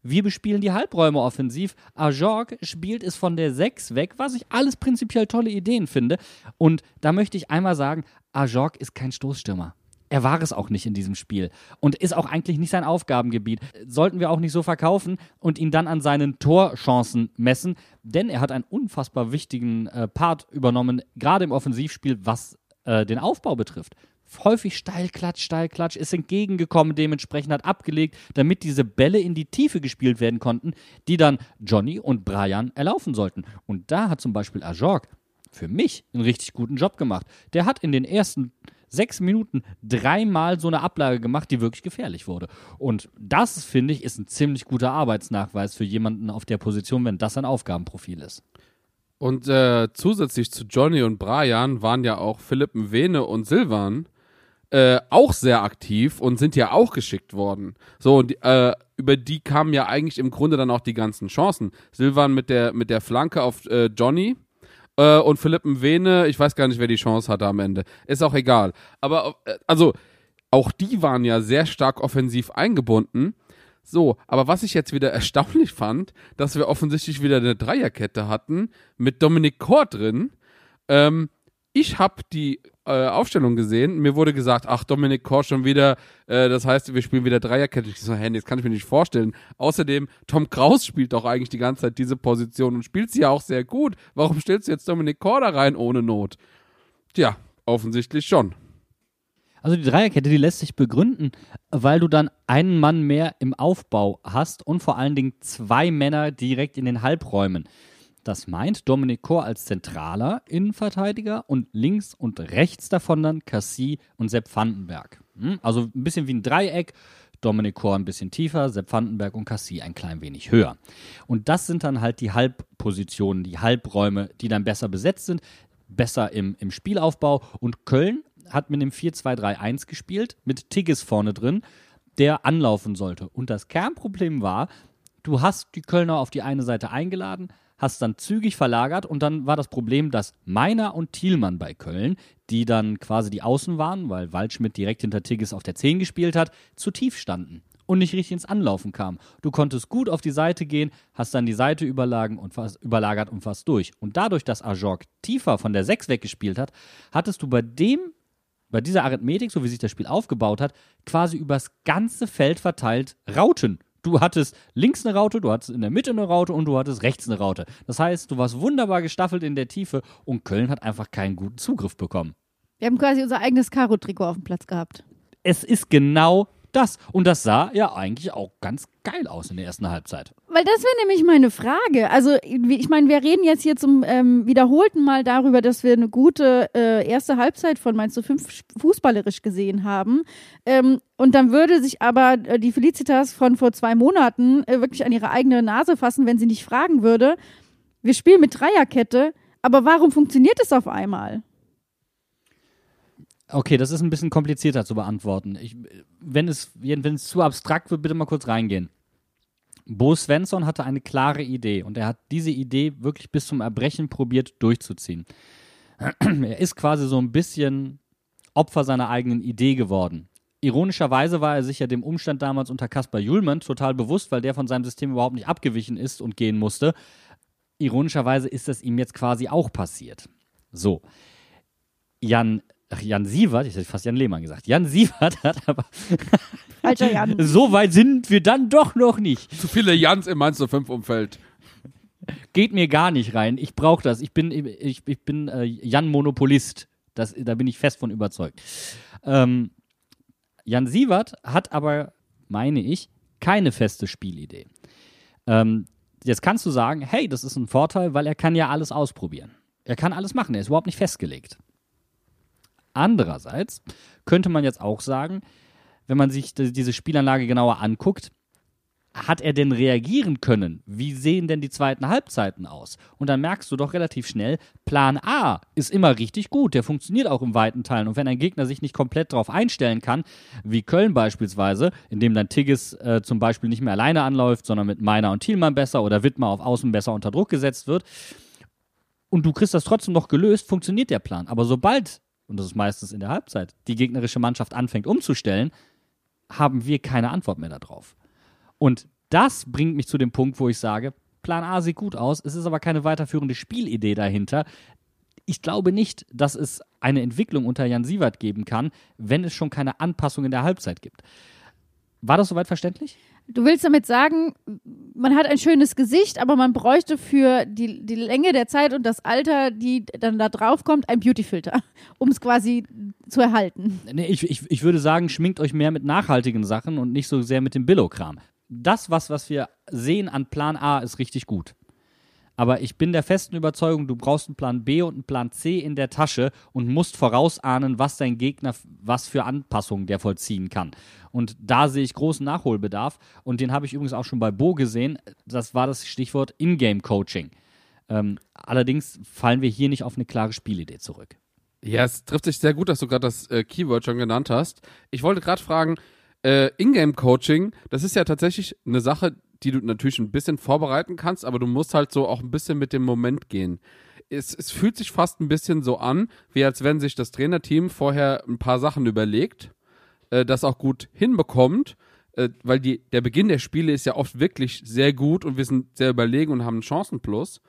wir bespielen die Halbräume offensiv. Ajorg spielt es von der 6 weg, was ich alles prinzipiell tolle Ideen finde. Und da möchte ich einmal sagen, Ajorg ist kein Stoßstürmer. Er war es auch nicht in diesem Spiel und ist auch eigentlich nicht sein Aufgabengebiet. Sollten wir auch nicht so verkaufen und ihn dann an seinen Torchancen messen, denn er hat einen unfassbar wichtigen äh, Part übernommen, gerade im Offensivspiel, was äh, den Aufbau betrifft. Häufig Steilklatsch, Steilklatsch, ist entgegengekommen, dementsprechend hat abgelegt, damit diese Bälle in die Tiefe gespielt werden konnten, die dann Johnny und Brian erlaufen sollten. Und da hat zum Beispiel Ajorg für mich einen richtig guten Job gemacht. Der hat in den ersten sechs Minuten dreimal so eine Ablage gemacht, die wirklich gefährlich wurde. Und das, finde ich, ist ein ziemlich guter Arbeitsnachweis für jemanden auf der Position, wenn das ein Aufgabenprofil ist. Und äh, zusätzlich zu Johnny und Brian waren ja auch Philipp Mwene und Silvan äh, auch sehr aktiv und sind ja auch geschickt worden. So, und äh, über die kamen ja eigentlich im Grunde dann auch die ganzen Chancen. Silvan mit der, mit der Flanke auf äh, Johnny äh, und Philipp Mwene, ich weiß gar nicht, wer die Chance hatte am Ende. Ist auch egal. Aber, äh, also, auch die waren ja sehr stark offensiv eingebunden. So, aber was ich jetzt wieder (laughs) erstaunlich fand, dass wir offensichtlich wieder eine Dreierkette hatten mit Dominik Kor drin. Ähm, ich habe die äh, Aufstellung gesehen. Mir wurde gesagt, ach, Dominik Kor schon wieder, äh, das heißt, wir spielen wieder Dreierkette. Ich so, nee, das kann ich mir nicht vorstellen. Außerdem, Tom Kraus spielt doch eigentlich die ganze Zeit diese Position und spielt sie ja auch sehr gut. Warum stellst du jetzt Dominik Kor da rein ohne Not? Tja, offensichtlich schon. Also die Dreierkette, die lässt sich begründen, weil du dann einen Mann mehr im Aufbau hast und vor allen Dingen zwei Männer direkt in den Halbräumen. Das meint Dominik Kor als zentraler Innenverteidiger und links und rechts davon dann Cassie und Sepp Vandenberg. Hm, Also ein bisschen wie ein Dreieck. Dominik Kor ein bisschen tiefer, Sepp Vandenberg und Cassie ein klein wenig höher. Und das sind dann halt die Halbpositionen, die Halbräume, die dann besser besetzt sind, besser im, im Spielaufbau. Und Köln hat mit dem 4-2-3-1 gespielt, mit Tigges vorne drin, der anlaufen sollte. Und das Kernproblem war, du hast die Kölner auf die eine Seite eingeladen, hast dann zügig verlagert und dann war das Problem, dass Meiner und Thielmann bei Köln, die dann quasi die Außen waren, weil Waldschmidt direkt hinter Tigges auf der 10 gespielt hat, zu tief standen und nicht richtig ins Anlaufen kamen. Du konntest gut auf die Seite gehen, hast dann die Seite überlagen und fast, überlagert und fast durch. Und dadurch, dass Ajorg tiefer von der 6 weggespielt hat, hattest du bei dem bei dieser Arithmetik, so wie sich das Spiel aufgebaut hat, quasi übers ganze Feld verteilt Rauten. Du hattest links eine Raute, du hattest in der Mitte eine Raute und du hattest rechts eine Raute. Das heißt, du warst wunderbar gestaffelt in der Tiefe und Köln hat einfach keinen guten Zugriff bekommen. Wir haben quasi unser eigenes Karo-Trikot auf dem Platz gehabt. Es ist genau das. Und das sah ja eigentlich auch ganz geil aus in der ersten Halbzeit. Weil das wäre nämlich meine Frage. Also, ich meine, wir reden jetzt hier zum ähm, wiederholten Mal darüber, dass wir eine gute äh, erste Halbzeit von Mainz zu 5 fußballerisch gesehen haben. Ähm, und dann würde sich aber äh, die Felicitas von vor zwei Monaten äh, wirklich an ihre eigene Nase fassen, wenn sie nicht fragen würde, wir spielen mit Dreierkette, aber warum funktioniert es auf einmal? Okay, das ist ein bisschen komplizierter zu beantworten. Ich, wenn, es, wenn es zu abstrakt wird, bitte mal kurz reingehen. Bo Svensson hatte eine klare Idee und er hat diese Idee wirklich bis zum Erbrechen probiert durchzuziehen. (clears throat) Er ist quasi so ein bisschen Opfer seiner eigenen Idee geworden. Ironischerweise war er sich ja dem Umstand damals unter Kaspar Julmann total bewusst, weil der von seinem System überhaupt nicht abgewichen ist und gehen musste. Ironischerweise ist das ihm jetzt quasi auch passiert. So. Jan, ach, Jan Sievert, ich hätte fast Jan Lehmann gesagt. Jan Sievert hat aber, (laughs) Falscher Jan. (laughs) so weit sind wir dann doch noch nicht. Zu viele Jans im Mainz 05 Umfeld. Geht mir gar nicht rein. Ich brauche das. Ich bin, ich, ich bin äh, Jan Monopolist. Das, da bin ich fest von überzeugt. Ähm, Jan Sievert hat aber, meine ich, keine feste Spielidee. Ähm, jetzt kannst du sagen, hey, das ist ein Vorteil, weil er kann ja alles ausprobieren. Er kann alles machen, er ist überhaupt nicht festgelegt. Andererseits könnte man jetzt auch sagen, wenn man sich die- diese Spielanlage genauer anguckt, hat er denn reagieren können? Wie sehen denn die zweiten Halbzeiten aus? Und dann merkst du doch relativ schnell, Plan A ist immer richtig gut, der funktioniert auch in weiten Teilen. Und wenn ein Gegner sich nicht komplett darauf einstellen kann, wie Köln beispielsweise, indem dann Tigges äh, zum Beispiel nicht mehr alleine anläuft, sondern mit Meiner und Thielmann besser oder Wittmer auf Außen besser unter Druck gesetzt wird, und du kriegst das trotzdem noch gelöst, funktioniert der Plan. Aber sobald, und das ist meistens in der Halbzeit, die gegnerische Mannschaft anfängt umzustellen, haben wir keine Antwort mehr darauf. Und das bringt mich zu dem Punkt, wo ich sage, Plan A sieht gut aus, es ist aber keine weiterführende Spielidee dahinter. Ich glaube nicht, dass es eine Entwicklung unter Jan Sievert geben kann, wenn es schon keine Anpassung in der Halbzeit gibt. War das soweit verständlich? Du willst damit sagen, man hat ein schönes Gesicht, aber man bräuchte für die, die Länge der Zeit und das Alter, die dann da drauf kommt, ein Beautyfilter, (laughs) um es quasi zu erhalten. Nee, ich, ich, ich würde sagen, schminkt euch mehr mit nachhaltigen Sachen und nicht so sehr mit dem Billo-Kram. Das, was, was wir sehen an Plan A, ist richtig gut. Aber ich bin der festen Überzeugung, du brauchst einen Plan B und einen Plan C in der Tasche und musst vorausahnen, was dein Gegner, was für Anpassungen der vollziehen kann. Und da sehe ich großen Nachholbedarf. Und den habe ich übrigens auch schon bei Bo gesehen. Das war das Stichwort Ingame-Coaching. Ähm, allerdings fallen wir hier nicht auf eine klare Spielidee zurück. Ja, es trifft sich sehr gut, dass du gerade das äh, Keyword schon genannt hast. Ich wollte gerade fragen, äh, Ingame-Coaching, das ist ja tatsächlich eine Sache, die du natürlich ein bisschen vorbereiten kannst, aber du musst halt so auch ein bisschen mit dem Moment gehen. Es, es fühlt sich fast ein bisschen so an, wie als wenn sich das Trainerteam vorher ein paar Sachen überlegt, äh, das auch gut hinbekommt, äh, weil die, der Beginn der Spiele ist ja oft wirklich sehr gut und wir sind sehr überlegen und haben einen Chancenplus.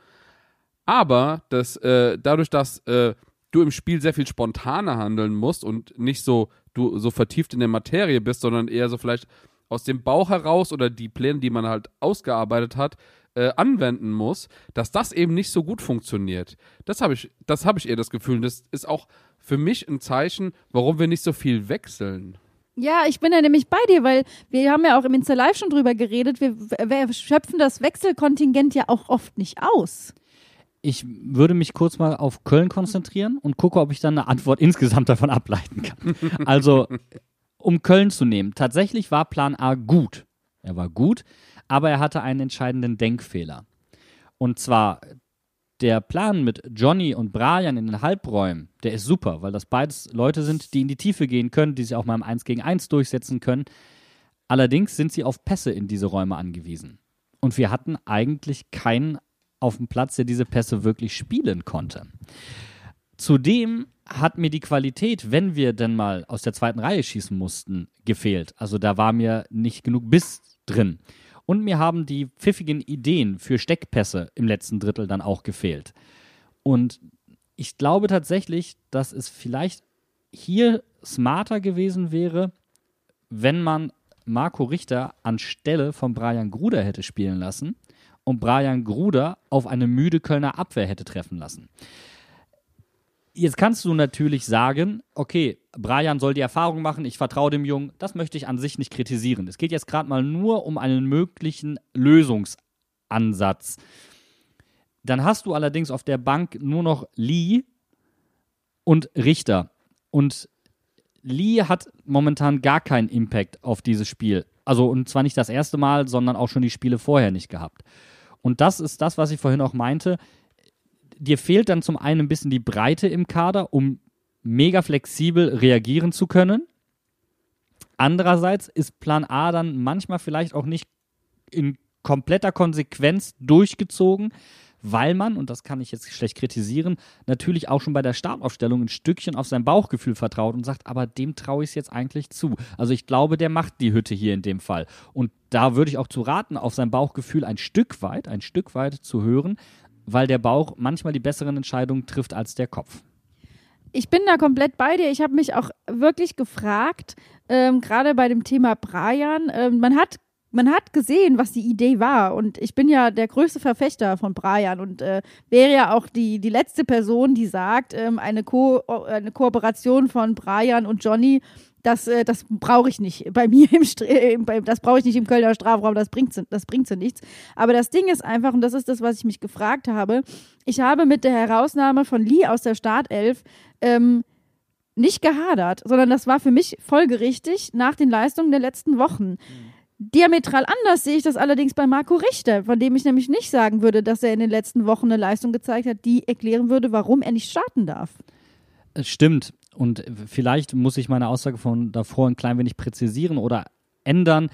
Aber das, äh, dadurch, dass äh, du im Spiel sehr viel spontaner handeln musst und nicht so du so vertieft in der Materie bist, sondern eher so vielleicht aus dem Bauch heraus oder die Pläne, die man halt ausgearbeitet hat, äh, anwenden muss, dass das eben nicht so gut funktioniert. Das habe ich, das habe ich eher das Gefühl. Und das ist auch für mich ein Zeichen, warum wir nicht so viel wechseln. Ja, ich bin da nämlich bei dir, weil wir haben ja auch im Insta Live schon drüber geredet. Wir, wir schöpfen das Wechselkontingent ja auch oft nicht aus. Ich würde mich kurz mal auf Köln konzentrieren und gucke, ob ich dann eine Antwort (laughs) insgesamt davon ableiten kann. Also, um Köln zu nehmen, tatsächlich war Plan A gut. Er war gut, aber er hatte einen entscheidenden Denkfehler. Und zwar der Plan mit Johnny und Brian in den Halbräumen, der ist super, weil das beides Leute sind, die in die Tiefe gehen können, die sich auch mal im 1 gegen 1 durchsetzen können. Allerdings sind sie auf Pässe in diese Räume angewiesen. Und wir hatten eigentlich keinen auf dem Platz, der diese Pässe wirklich spielen konnte. Zudem hat mir die Qualität, wenn wir denn mal aus der zweiten Reihe schießen mussten, gefehlt. Also da war mir nicht genug Biss drin. Und mir haben die pfiffigen Ideen für Steckpässe im letzten Drittel dann auch gefehlt. Und ich glaube tatsächlich, dass es vielleicht hier smarter gewesen wäre, wenn man Marco Richter anstelle von Brian Gruder hätte spielen lassen und Brian Gruder auf eine müde Kölner Abwehr hätte treffen lassen. Jetzt kannst du natürlich sagen, okay, Brian soll die Erfahrung machen, ich vertraue dem Jungen, das möchte ich an sich nicht kritisieren. Es geht jetzt gerade mal nur um einen möglichen Lösungsansatz. Dann hast du allerdings auf der Bank nur noch Lee und Richter. Und Lee hat momentan gar keinen Impact auf dieses Spiel. Also, und zwar nicht das erste Mal, sondern auch schon die Spiele vorher nicht gehabt. Und das ist das, was ich vorhin auch meinte. Dir fehlt dann zum einen ein bisschen die Breite im Kader, um mega flexibel reagieren zu können. Andererseits ist Plan A dann manchmal vielleicht auch nicht in kompletter Konsequenz durchgezogen, weil man, und das kann ich jetzt schlecht kritisieren, natürlich auch schon bei der Startaufstellung ein Stückchen auf sein Bauchgefühl vertraut und sagt, aber dem traue ich es jetzt eigentlich zu. Also ich glaube, der macht die Hütte hier in dem Fall. Und da würde ich auch zu raten, auf sein Bauchgefühl ein Stück weit, ein Stück weit zu hören, weil der Bauch manchmal die besseren Entscheidungen trifft als der Kopf. Ich bin da komplett bei dir. Ich habe mich auch wirklich gefragt, ähm, gerade bei dem Thema Brian, ähm, man hat man hat gesehen, was die Idee war. Und ich bin ja der größte Verfechter von Brian und äh, wäre ja auch die, die letzte Person, die sagt, ähm, eine, Ko eine Kooperation von Brian und Johnny, das, äh, das brauche ich nicht bei mir im Stra äh, das brauche ich nicht im Kölner Strafraum, das bringt das bringt so nichts. Aber das Ding ist einfach, und das ist das, was ich mich gefragt habe, ich habe mit der Herausnahme von Lee aus der Startelf ähm, nicht gehadert, sondern das war für mich folgerichtig nach den Leistungen der letzten Wochen. Mhm. Diametral anders sehe ich das allerdings bei Marco Richter, von dem ich nämlich nicht sagen würde, dass er in den letzten Wochen eine Leistung gezeigt hat, die erklären würde, warum er nicht starten darf. Es stimmt. Und vielleicht muss ich meine Aussage von davor ein klein wenig präzisieren oder ändern.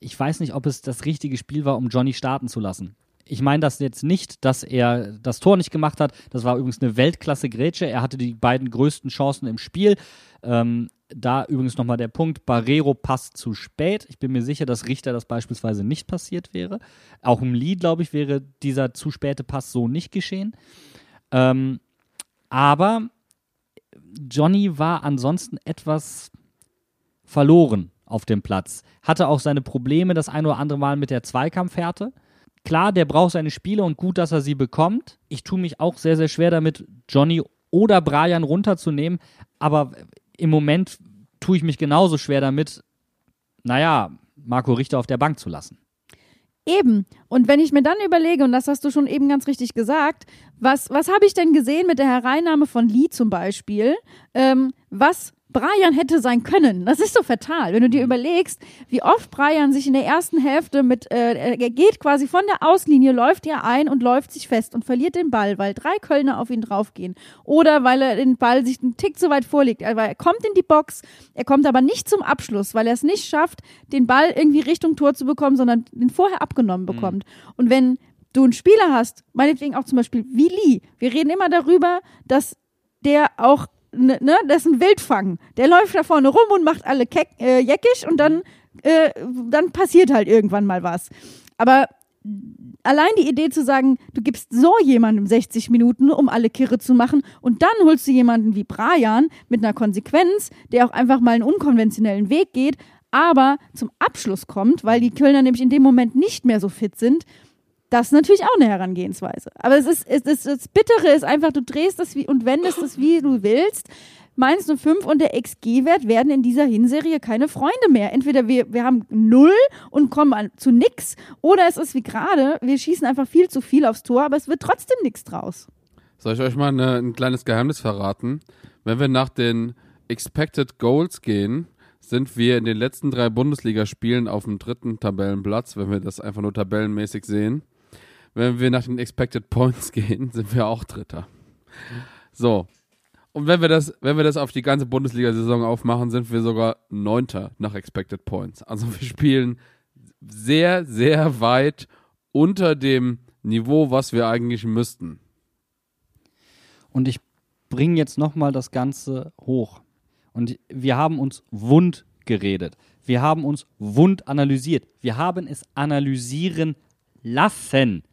Ich weiß nicht, ob es das richtige Spiel war, um Johnny starten zu lassen. Ich meine das jetzt nicht, dass er das Tor nicht gemacht hat. Das war übrigens eine Weltklasse-Grätsche. Er hatte die beiden größten Chancen im Spiel. Ähm, da übrigens nochmal der Punkt, Barrero passt zu spät. Ich bin mir sicher, dass Richter das beispielsweise nicht passiert wäre. Auch im Lied, glaube ich, wäre dieser zu späte Pass so nicht geschehen. Ähm, aber Johnny war ansonsten etwas verloren auf dem Platz. Hatte auch seine Probleme das ein oder andere Mal mit der Zweikampfhärte. Klar, der braucht seine Spiele und gut, dass er sie bekommt. Ich tue mich auch sehr, sehr schwer damit, Johnny oder Brian runterzunehmen. Aber im Moment tue ich mich genauso schwer damit, naja, Marco Richter auf der Bank zu lassen. Eben. Und wenn ich mir dann überlege, und das hast du schon eben ganz richtig gesagt, was, was habe ich denn gesehen mit der Hereinnahme von Lee zum Beispiel? Ähm, was Brian hätte sein können. Das ist so fatal, wenn du dir mhm. überlegst, wie oft Brian sich in der ersten Hälfte mit, äh, er geht quasi von der Auslinie, läuft ihr ein und läuft sich fest und verliert den Ball, weil drei Kölner auf ihn draufgehen. Oder weil er den Ball sich einen Tick zu weit vorlegt. Also er kommt in die Box, er kommt aber nicht zum Abschluss, weil er es nicht schafft, den Ball irgendwie Richtung Tor zu bekommen, sondern den vorher abgenommen bekommt. Mhm. Und wenn du einen Spieler hast, meinetwegen auch zum Beispiel wie Lee, wir reden immer darüber, dass der auch ne, ne, das ist ein Wildfang. Der läuft da vorne rum und macht alle keck, äh, jäckisch und dann, äh, dann passiert halt irgendwann mal was. Aber allein die Idee zu sagen, du gibst so jemandem 60 Minuten, um alle Kirre zu machen, und dann holst du jemanden wie Brian mit einer Konsequenz, der auch einfach mal einen unkonventionellen Weg geht, aber zum Abschluss kommt, weil die Kölner nämlich in dem Moment nicht mehr so fit sind das ist natürlich auch eine Herangehensweise. Aber es ist, es ist, das Bittere ist einfach, du drehst das wie und wendest es wie du willst. Mainz 05 und der XG-Wert werden in dieser Hinserie keine Freunde mehr. Entweder wir, wir haben null und kommen an, zu nix, oder es ist wie gerade, wir schießen einfach viel zu viel aufs Tor, aber es wird trotzdem nichts draus. Soll ich euch mal eine, ein kleines Geheimnis verraten? Wenn wir nach den Expected Goals gehen, sind wir in den letzten drei Bundesligaspielen auf dem dritten Tabellenplatz, wenn wir das einfach nur tabellenmäßig sehen wenn wir nach den Expected Points (laughs) gehen, sind wir auch Dritter. So. Und wenn wir das, wenn wir das auf die ganze Bundesliga-Saison aufmachen, sind wir sogar Neunter nach Expected Points. Also wir spielen sehr, sehr weit unter dem Niveau, was wir eigentlich müssten. Und ich bringe jetzt nochmal das Ganze hoch. Und wir haben uns wund geredet. Wir haben uns wund analysiert. Wir haben es analysieren lassen.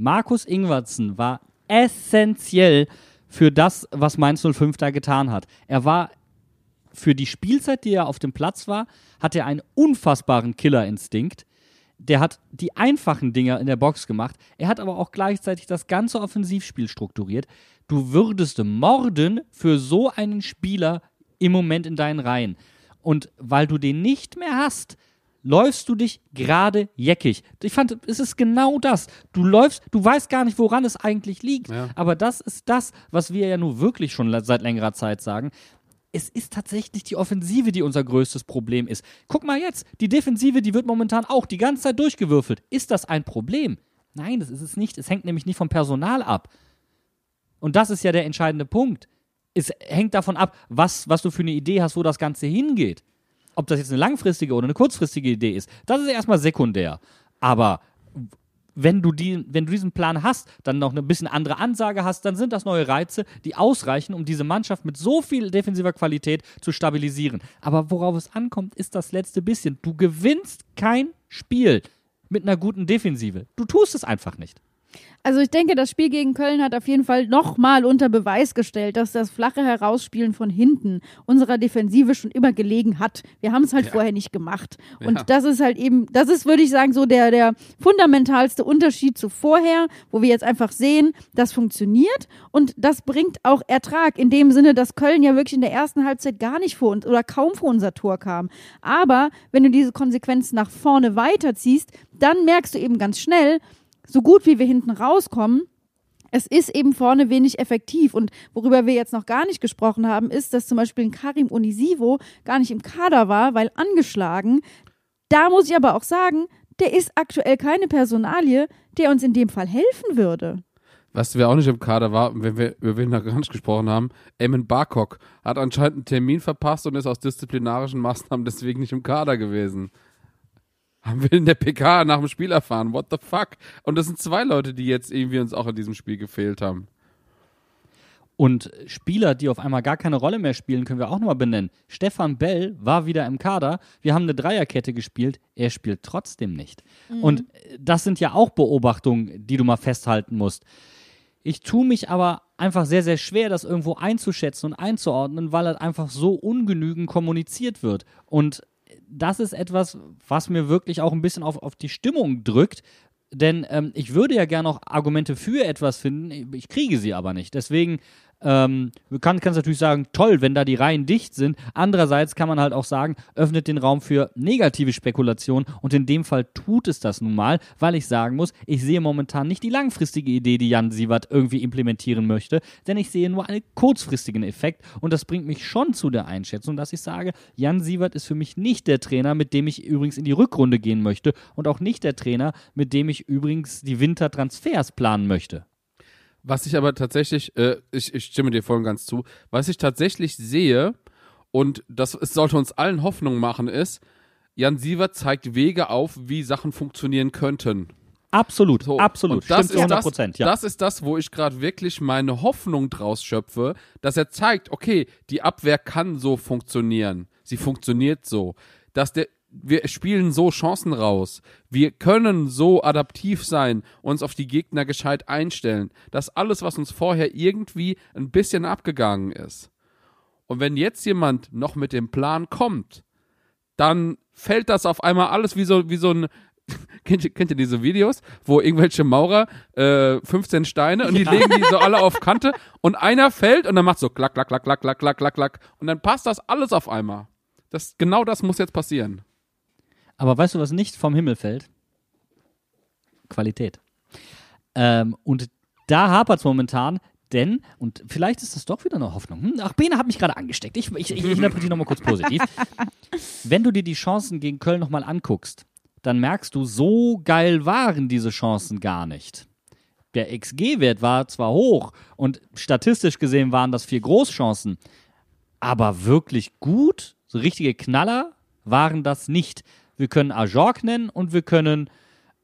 Markus Ingwertsen war essentiell für das, was Mainz 05 da getan hat. Er war für die Spielzeit, die er auf dem Platz war, hat er einen unfassbaren Killerinstinkt. Der hat die einfachen Dinger in der Box gemacht. Er hat aber auch gleichzeitig das ganze Offensivspiel strukturiert. Du würdest morden für so einen Spieler im Moment in deinen Reihen. Und weil du den nicht mehr hast, läufst du dich gerade jeckig. Ich fand, es ist genau das. Du läufst, du weißt gar nicht, woran es eigentlich liegt. Ja. Aber das ist das, was wir ja nur wirklich schon seit längerer Zeit sagen. Es ist tatsächlich die Offensive, die unser größtes Problem ist. Guck mal jetzt, die Defensive, die wird momentan auch die ganze Zeit durchgewürfelt. Ist das ein Problem? Nein, das ist es nicht. Es hängt nämlich nicht vom Personal ab. Und das ist ja der entscheidende Punkt. Es hängt davon ab, was, was du für eine Idee hast, wo das Ganze hingeht. Ob das jetzt eine langfristige oder eine kurzfristige Idee ist, das ist erstmal sekundär. Aber wenn du, die, wenn du diesen Plan hast, dann noch eine bisschen andere Ansage hast, dann sind das neue Reize, die ausreichen, um diese Mannschaft mit so viel defensiver Qualität zu stabilisieren. Aber worauf es ankommt, ist das letzte bisschen. Du gewinnst kein Spiel mit einer guten Defensive. Du tust es einfach nicht. Also ich denke, das Spiel gegen Köln hat auf jeden Fall nochmal unter Beweis gestellt, dass das flache Herausspielen von hinten unserer Defensive schon immer gelegen hat. Wir haben es halt vorher nicht gemacht. Und Ja. das ist halt eben, das ist, würde ich sagen, so der, der fundamentalste Unterschied zu vorher, wo wir jetzt einfach sehen, das funktioniert und das bringt auch Ertrag in dem Sinne, dass Köln ja wirklich in der ersten Halbzeit gar nicht vor uns oder kaum vor unser Tor kam. Aber wenn du diese Konsequenz nach vorne weiterziehst, dann merkst du eben ganz schnell, so gut wie wir hinten rauskommen, es ist eben vorne wenig effektiv. Und worüber wir jetzt noch gar nicht gesprochen haben, ist, dass zum Beispiel ein Karim Unisivo gar nicht im Kader war, weil angeschlagen. Da muss ich aber auch sagen, der ist aktuell keine Personalie, der uns in dem Fall helfen würde. Was wir auch nicht im Kader war, wenn wir über wen noch gar nicht gesprochen haben, Eamon Barcock hat anscheinend einen Termin verpasst und ist aus disziplinarischen Maßnahmen deswegen nicht im Kader gewesen. Haben wir in der PK nach dem Spiel erfahren. What the fuck? Und das sind zwei Leute, die jetzt irgendwie uns auch in diesem Spiel gefehlt haben. Und Spieler, die auf einmal gar keine Rolle mehr spielen, können wir auch nochmal benennen. Stefan Bell war wieder im Kader. Wir haben eine Dreierkette gespielt. Er spielt trotzdem nicht. Und äh, das sind ja auch Beobachtungen, die du mal festhalten musst. Ich tue mich aber einfach sehr, sehr schwer, das irgendwo einzuschätzen und einzuordnen, weil halt einfach so ungenügend kommuniziert wird. Und das ist etwas, was mir wirklich auch ein bisschen auf, auf die Stimmung drückt. Denn ähm, ich würde ja gerne noch Argumente für etwas finden, ich kriege sie aber nicht. Deswegen ähm, kann es natürlich sagen, toll, wenn da die Reihen dicht sind. Andererseits kann man halt auch sagen, öffnet den Raum für negative Spekulation und in dem Fall tut es das nun mal, weil ich sagen muss, ich sehe momentan nicht die langfristige Idee, die Jan Sievert irgendwie implementieren möchte, denn ich sehe nur einen kurzfristigen Effekt und das bringt mich schon zu der Einschätzung, dass ich sage, Jan Sievert ist für mich nicht der Trainer, mit dem ich übrigens in die Rückrunde gehen möchte und auch nicht der Trainer, mit dem ich übrigens die Wintertransfers planen möchte. Was ich aber tatsächlich, äh, ich, ich stimme dir voll und ganz zu, was ich tatsächlich sehe, und das es sollte uns allen Hoffnung machen, ist, Jan Sievert zeigt Wege auf, wie Sachen funktionieren könnten. Absolut, So, absolut. Und das Stimmt ist 100 das, Prozent, ja. das ist das, wo ich gerade wirklich meine Hoffnung draus schöpfe, dass er zeigt, okay, die Abwehr kann so funktionieren. Sie funktioniert so. Dass der, wir spielen so Chancen raus. Wir können so adaptiv sein, uns auf die Gegner gescheit einstellen. Das alles, was uns vorher irgendwie ein bisschen abgegangen ist. Und wenn jetzt jemand noch mit dem Plan kommt, dann fällt das auf einmal alles wie so, wie so ein. (laughs) Kennt ihr, kennt ihr diese Videos, wo irgendwelche Maurer äh, 15 Steine und die legen die so alle auf Kante und einer fällt und dann macht so klack, klack, klack, klack, klack, klack, klack, klack und dann passt das alles auf einmal. Das, genau das muss jetzt passieren. Aber weißt du, was nicht vom Himmel fällt? Qualität. Ähm, und da hapert es momentan, denn, und vielleicht ist das doch wieder eine Hoffnung. Hm, ach, Bene hat mich gerade angesteckt. Ich, ich, ich interpretiere nochmal kurz positiv. (laughs) Wenn du dir die Chancen gegen Köln nochmal anguckst, dann merkst du, so geil waren diese Chancen gar nicht. Der XG-Wert war zwar hoch und statistisch gesehen waren das vier Großchancen, aber wirklich gut, so richtige Knaller waren das nicht. Wir können Ajork nennen und wir können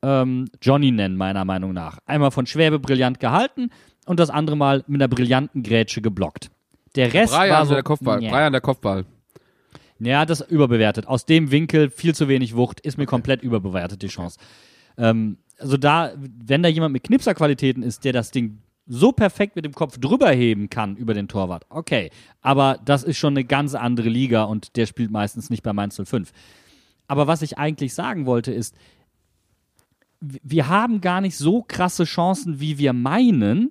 ähm, Johnny nennen, meiner Meinung nach. Einmal von Schwäbe brillant gehalten und das andere Mal mit einer brillanten Grätsche geblockt. Der Rest war Brian so, der Kopfball. Nee. Brian der Kopfball. Ja, das ist überbewertet. Aus dem Winkel viel zu wenig Wucht, ist mir komplett überbewertet, die Chance. Ähm, also da, wenn da jemand mit Knipserqualitäten ist, der das Ding so perfekt mit dem Kopf drüber heben kann über den Torwart, okay. Aber das ist schon eine ganz andere Liga und der spielt meistens nicht bei Mainz 05. Aber was ich eigentlich sagen wollte ist, wir haben gar nicht so krasse Chancen, wie wir meinen.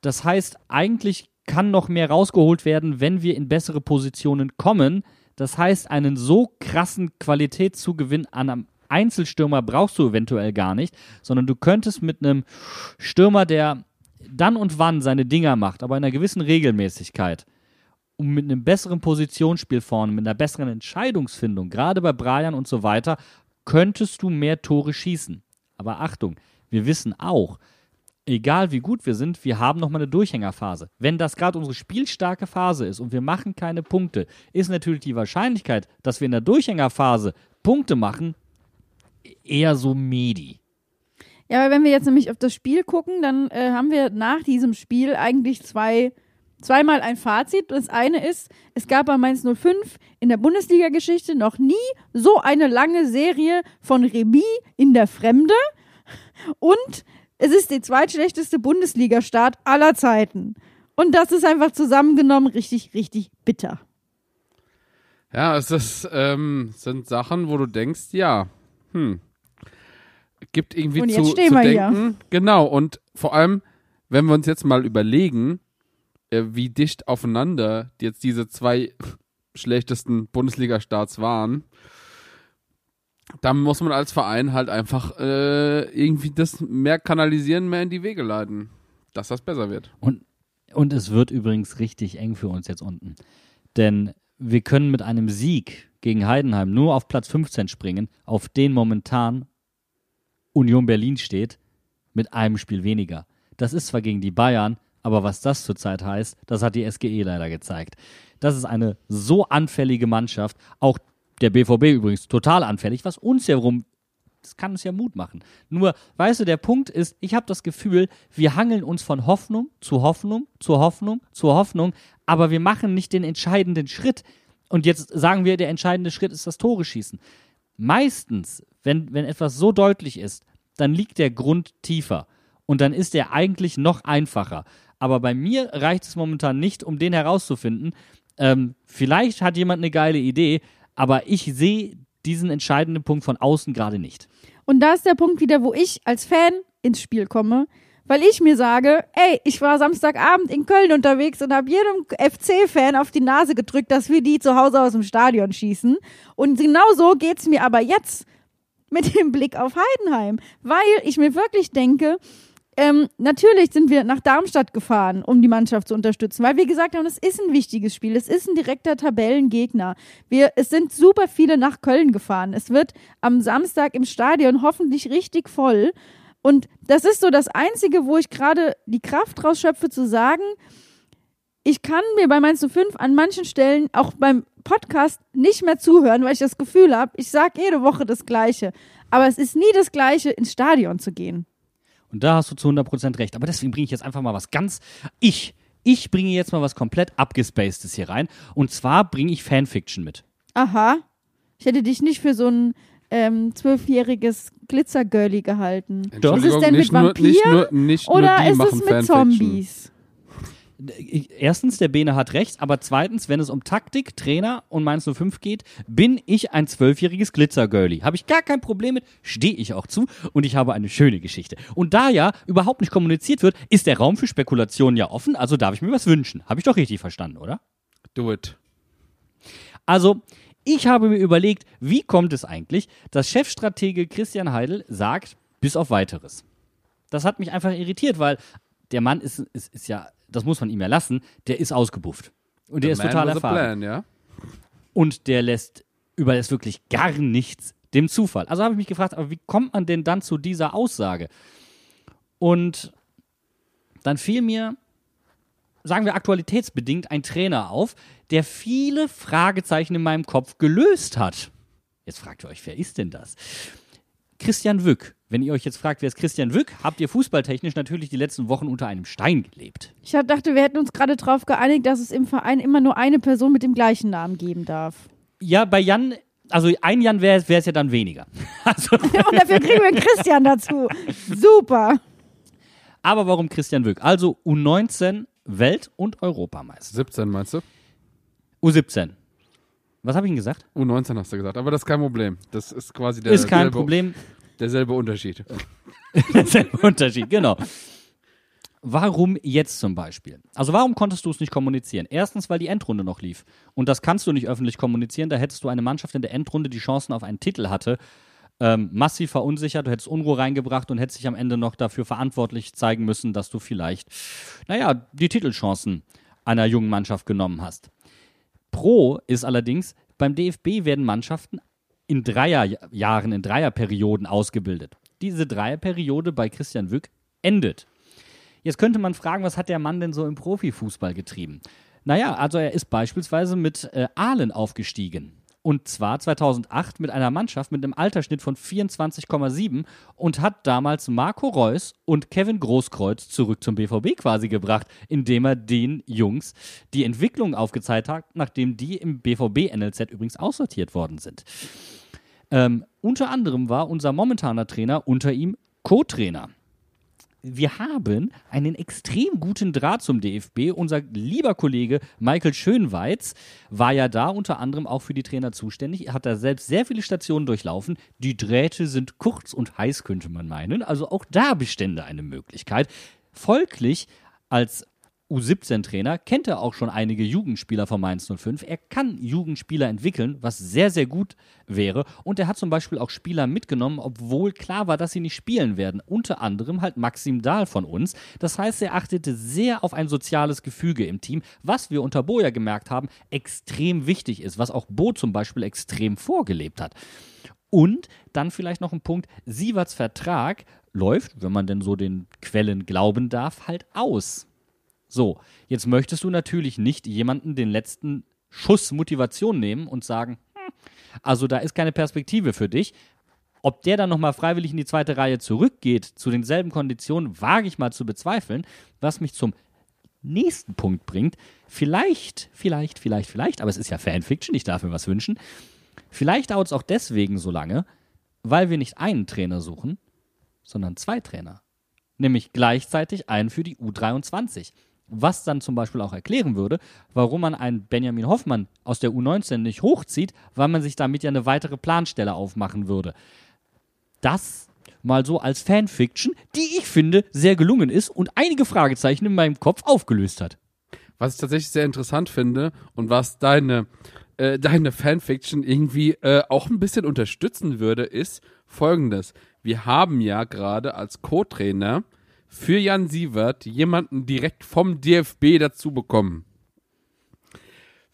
Das heißt, eigentlich kann noch mehr rausgeholt werden, wenn wir in bessere Positionen kommen. Das heißt, einen so krassen Qualitätszugewinn an einem Einzelstürmer brauchst du eventuell gar nicht, sondern du könntest mit einem Stürmer, der dann und wann seine Dinger macht, aber in einer gewissen Regelmäßigkeit, und mit einem besseren Positionsspiel vorne, mit einer besseren Entscheidungsfindung, gerade bei Brian und so weiter, könntest du mehr Tore schießen. Aber Achtung, wir wissen auch, egal wie gut wir sind, wir haben nochmal eine Durchhängerphase. Wenn das gerade unsere spielstarke Phase ist und wir machen keine Punkte, ist natürlich die Wahrscheinlichkeit, dass wir in der Durchhängerphase Punkte machen, eher so medi. Ja, aber wenn wir jetzt nämlich auf das Spiel gucken, dann äh, haben wir nach diesem Spiel eigentlich zwei, zweimal ein Fazit. Das eine ist, es gab bei Mainz 05 in der Bundesliga-Geschichte noch nie so eine lange Serie von Remis in der Fremde. Und es ist der zweitschlechteste Bundesliga-Start aller Zeiten. Und das ist einfach zusammengenommen richtig, richtig bitter. Ja, es ist, ähm, sind Sachen, wo du denkst, ja, hm, gibt irgendwie Und zu, jetzt stehen zu wir hier. denken. Genau, und vor allem, wenn wir uns jetzt mal überlegen, wie dicht aufeinander jetzt diese zwei schlechtesten Bundesliga-Starts waren, dann muss man als Verein halt einfach äh, irgendwie das mehr kanalisieren, mehr in die Wege leiten, dass das besser wird. Und, und es wird übrigens richtig eng für uns jetzt unten. Denn wir können mit einem Sieg gegen Heidenheim nur auf Platz 15 springen, auf den momentan Union Berlin steht, mit einem Spiel weniger. Das ist zwar gegen die Bayern, aber was das zurzeit heißt, das hat die SGE leider gezeigt. Das ist eine so anfällige Mannschaft, auch der BVB übrigens total anfällig, was uns ja rum das kann uns ja Mut machen. Nur, weißt du, der Punkt ist, ich habe das Gefühl, wir hangeln uns von Hoffnung zu Hoffnung zu Hoffnung zu Hoffnung, aber wir machen nicht den entscheidenden Schritt. Und jetzt sagen wir, der entscheidende Schritt ist das Tore schießen. Meistens, wenn, wenn etwas so deutlich ist, dann liegt der Grund tiefer. Und dann ist er eigentlich noch einfacher. Aber bei mir reicht es momentan nicht, um den herauszufinden. Ähm, vielleicht hat jemand eine geile Idee, aber ich sehe diesen entscheidenden Punkt von außen gerade nicht. Und da ist der Punkt wieder, wo ich als Fan ins Spiel komme, weil ich mir sage, ey, ich war Samstagabend in Köln unterwegs und habe jedem FC-Fan auf die Nase gedrückt, dass wir die zu Hause aus dem Stadion schießen. Und genau so geht's mir aber jetzt mit dem Blick auf Heidenheim, weil ich mir wirklich denke, ähm, natürlich sind wir nach Darmstadt gefahren, um die Mannschaft zu unterstützen, weil wir gesagt haben, es ist ein wichtiges Spiel, es ist ein direkter Tabellengegner. Wir, es sind super viele nach Köln gefahren. Es wird am Samstag im Stadion hoffentlich richtig voll. Und das ist so das Einzige, wo ich gerade die Kraft rausschöpfe, zu sagen, ich kann mir bei Mainz 5 an manchen Stellen auch beim Podcast nicht mehr zuhören, weil ich das Gefühl habe, ich sage jede Woche das Gleiche. Aber es ist nie das Gleiche, ins Stadion zu gehen. Und da hast du zu 100% recht. Aber deswegen bringe ich jetzt einfach mal was ganz. Ich, ich bringe jetzt mal was komplett abgespacedes hier rein. Und zwar bringe ich Fanfiction mit. Aha. Ich hätte dich nicht für so ein ähm, zwölfjähriges Glitzergirlie gehalten. Doch. Ist es denn mit nicht nur, nicht Vampiren nur, nicht Oder nur die ist es mit Fanfiction. Zombies? Erstens, der Bene hat recht, aber zweitens, wenn es um Taktik, Trainer und Mainz 05 geht, bin ich ein zwölfjähriges Glitzergirlie. Habe ich gar kein Problem mit, stehe ich auch zu und ich habe eine schöne Geschichte. Und da ja überhaupt nicht kommuniziert wird, ist der Raum für Spekulationen ja offen, also darf ich mir was wünschen. Habe ich doch richtig verstanden, oder? Do it. Also, ich habe mir überlegt, wie kommt es eigentlich, dass Chefstratege Christian Heidel sagt, bis auf weiteres. Das hat mich einfach irritiert, weil der Mann ist, ist, ist ja, das muss man ihm ja lassen, der ist ausgebufft. Und der The ist total erfahren. Plan, ja? Und der lässt überlässt wirklich gar nichts dem Zufall. Also habe ich mich gefragt, aber wie kommt man denn dann zu dieser Aussage? Und dann fiel mir, sagen wir aktualitätsbedingt, ein Trainer auf, der viele Fragezeichen in meinem Kopf gelöst hat. Jetzt fragt ihr euch, wer ist denn das? Christian Wück. Wenn ihr euch jetzt fragt, wer ist Christian Wück, habt ihr fußballtechnisch natürlich die letzten Wochen unter einem Stein gelebt. Ich hab- dachte, wir hätten uns gerade darauf geeinigt, dass es im Verein immer nur eine Person mit dem gleichen Namen geben darf. Ja, bei Jan, also ein Jan wäre es ja dann weniger. (laughs) Also, (laughs) Und dafür kriegen wir Christian dazu. Super. Aber warum Christian Wück? Also U19 Welt- und Europameister. 17 meinst du? U17. Was habe ich Ihnen gesagt? U19 hast du gesagt, aber das ist kein Problem. Das ist quasi der Ist kein Problem. Derselbe Unterschied. (laughs) Derselbe Unterschied, genau. Warum jetzt zum Beispiel? Also warum konntest du es nicht kommunizieren? Erstens, weil die Endrunde noch lief. Und das kannst du nicht öffentlich kommunizieren. Da hättest du eine Mannschaft in der Endrunde, die Chancen auf einen Titel hatte, ähm, massiv verunsichert. Du hättest Unruhe reingebracht und hättest dich am Ende noch dafür verantwortlich zeigen müssen, dass du vielleicht, naja, die Titelchancen einer jungen Mannschaft genommen hast. Pro ist allerdings, beim DFB werden Mannschaften in Dreierjahren, in Dreierperioden ausgebildet. Diese Dreierperiode bei Christian Wück endet. Jetzt könnte man fragen, was hat der Mann denn so im Profifußball getrieben? Naja, also er ist beispielsweise mit äh, Aalen aufgestiegen. Und zwar 2008 mit einer Mannschaft mit einem Altersschnitt von 24,7 und hat damals Marco Reus und Kevin Großkreuz zurück zum BVB quasi gebracht, indem er den Jungs die Entwicklung aufgezeigt hat, nachdem die im BVB-NLZ übrigens aussortiert worden sind. Ähm, unter anderem war unser momentaner Trainer unter ihm Co-Trainer. Wir haben einen extrem guten Draht zum DFB. Unser lieber Kollege Michael Schönweiz war ja da unter anderem auch für die Trainer zuständig. Er hat da selbst sehr viele Stationen durchlaufen. Die Drähte sind kurz und heiß, könnte man meinen. Also auch da bestände eine Möglichkeit. Folglich als U17-Trainer, kennt er auch schon einige Jugendspieler von Mainz 05. Er kann Jugendspieler entwickeln, was sehr, sehr gut wäre. Und er hat zum Beispiel auch Spieler mitgenommen, obwohl klar war, dass sie nicht spielen werden. Unter anderem halt Maxim Dahl von uns. Das heißt, er achtete sehr auf ein soziales Gefüge im Team, was wir unter Bo ja gemerkt haben, extrem wichtig ist, was auch Bo zum Beispiel extrem vorgelebt hat. Und dann vielleicht noch ein Punkt, Sieverts Vertrag läuft, wenn man denn so den Quellen glauben darf, halt aus. So, jetzt möchtest du natürlich nicht jemanden den letzten Schuss Motivation nehmen und sagen, hm, also da ist keine Perspektive für dich. Ob der dann nochmal freiwillig in die zweite Reihe zurückgeht, zu denselben Konditionen, wage ich mal zu bezweifeln, was mich zum nächsten Punkt bringt. Vielleicht, vielleicht, vielleicht, vielleicht, aber es ist ja Fanfiction, ich darf mir was wünschen. Vielleicht dauert es auch deswegen so lange, weil wir nicht einen Trainer suchen, sondern zwei Trainer. Nämlich gleichzeitig einen für die U23. Was dann zum Beispiel auch erklären würde, warum man einen Benjamin Hoffmann aus der U19 nicht hochzieht, weil man sich damit ja eine weitere Planstelle aufmachen würde. Das mal so als Fanfiction, die ich finde sehr gelungen ist und einige Fragezeichen in meinem Kopf aufgelöst hat. Was ich tatsächlich sehr interessant finde und was deine, äh, deine Fanfiction irgendwie äh, auch ein bisschen unterstützen würde, ist folgendes. Wir haben ja gerade als Co-Trainer für Jan Sievert jemanden direkt vom DFB dazu bekommen.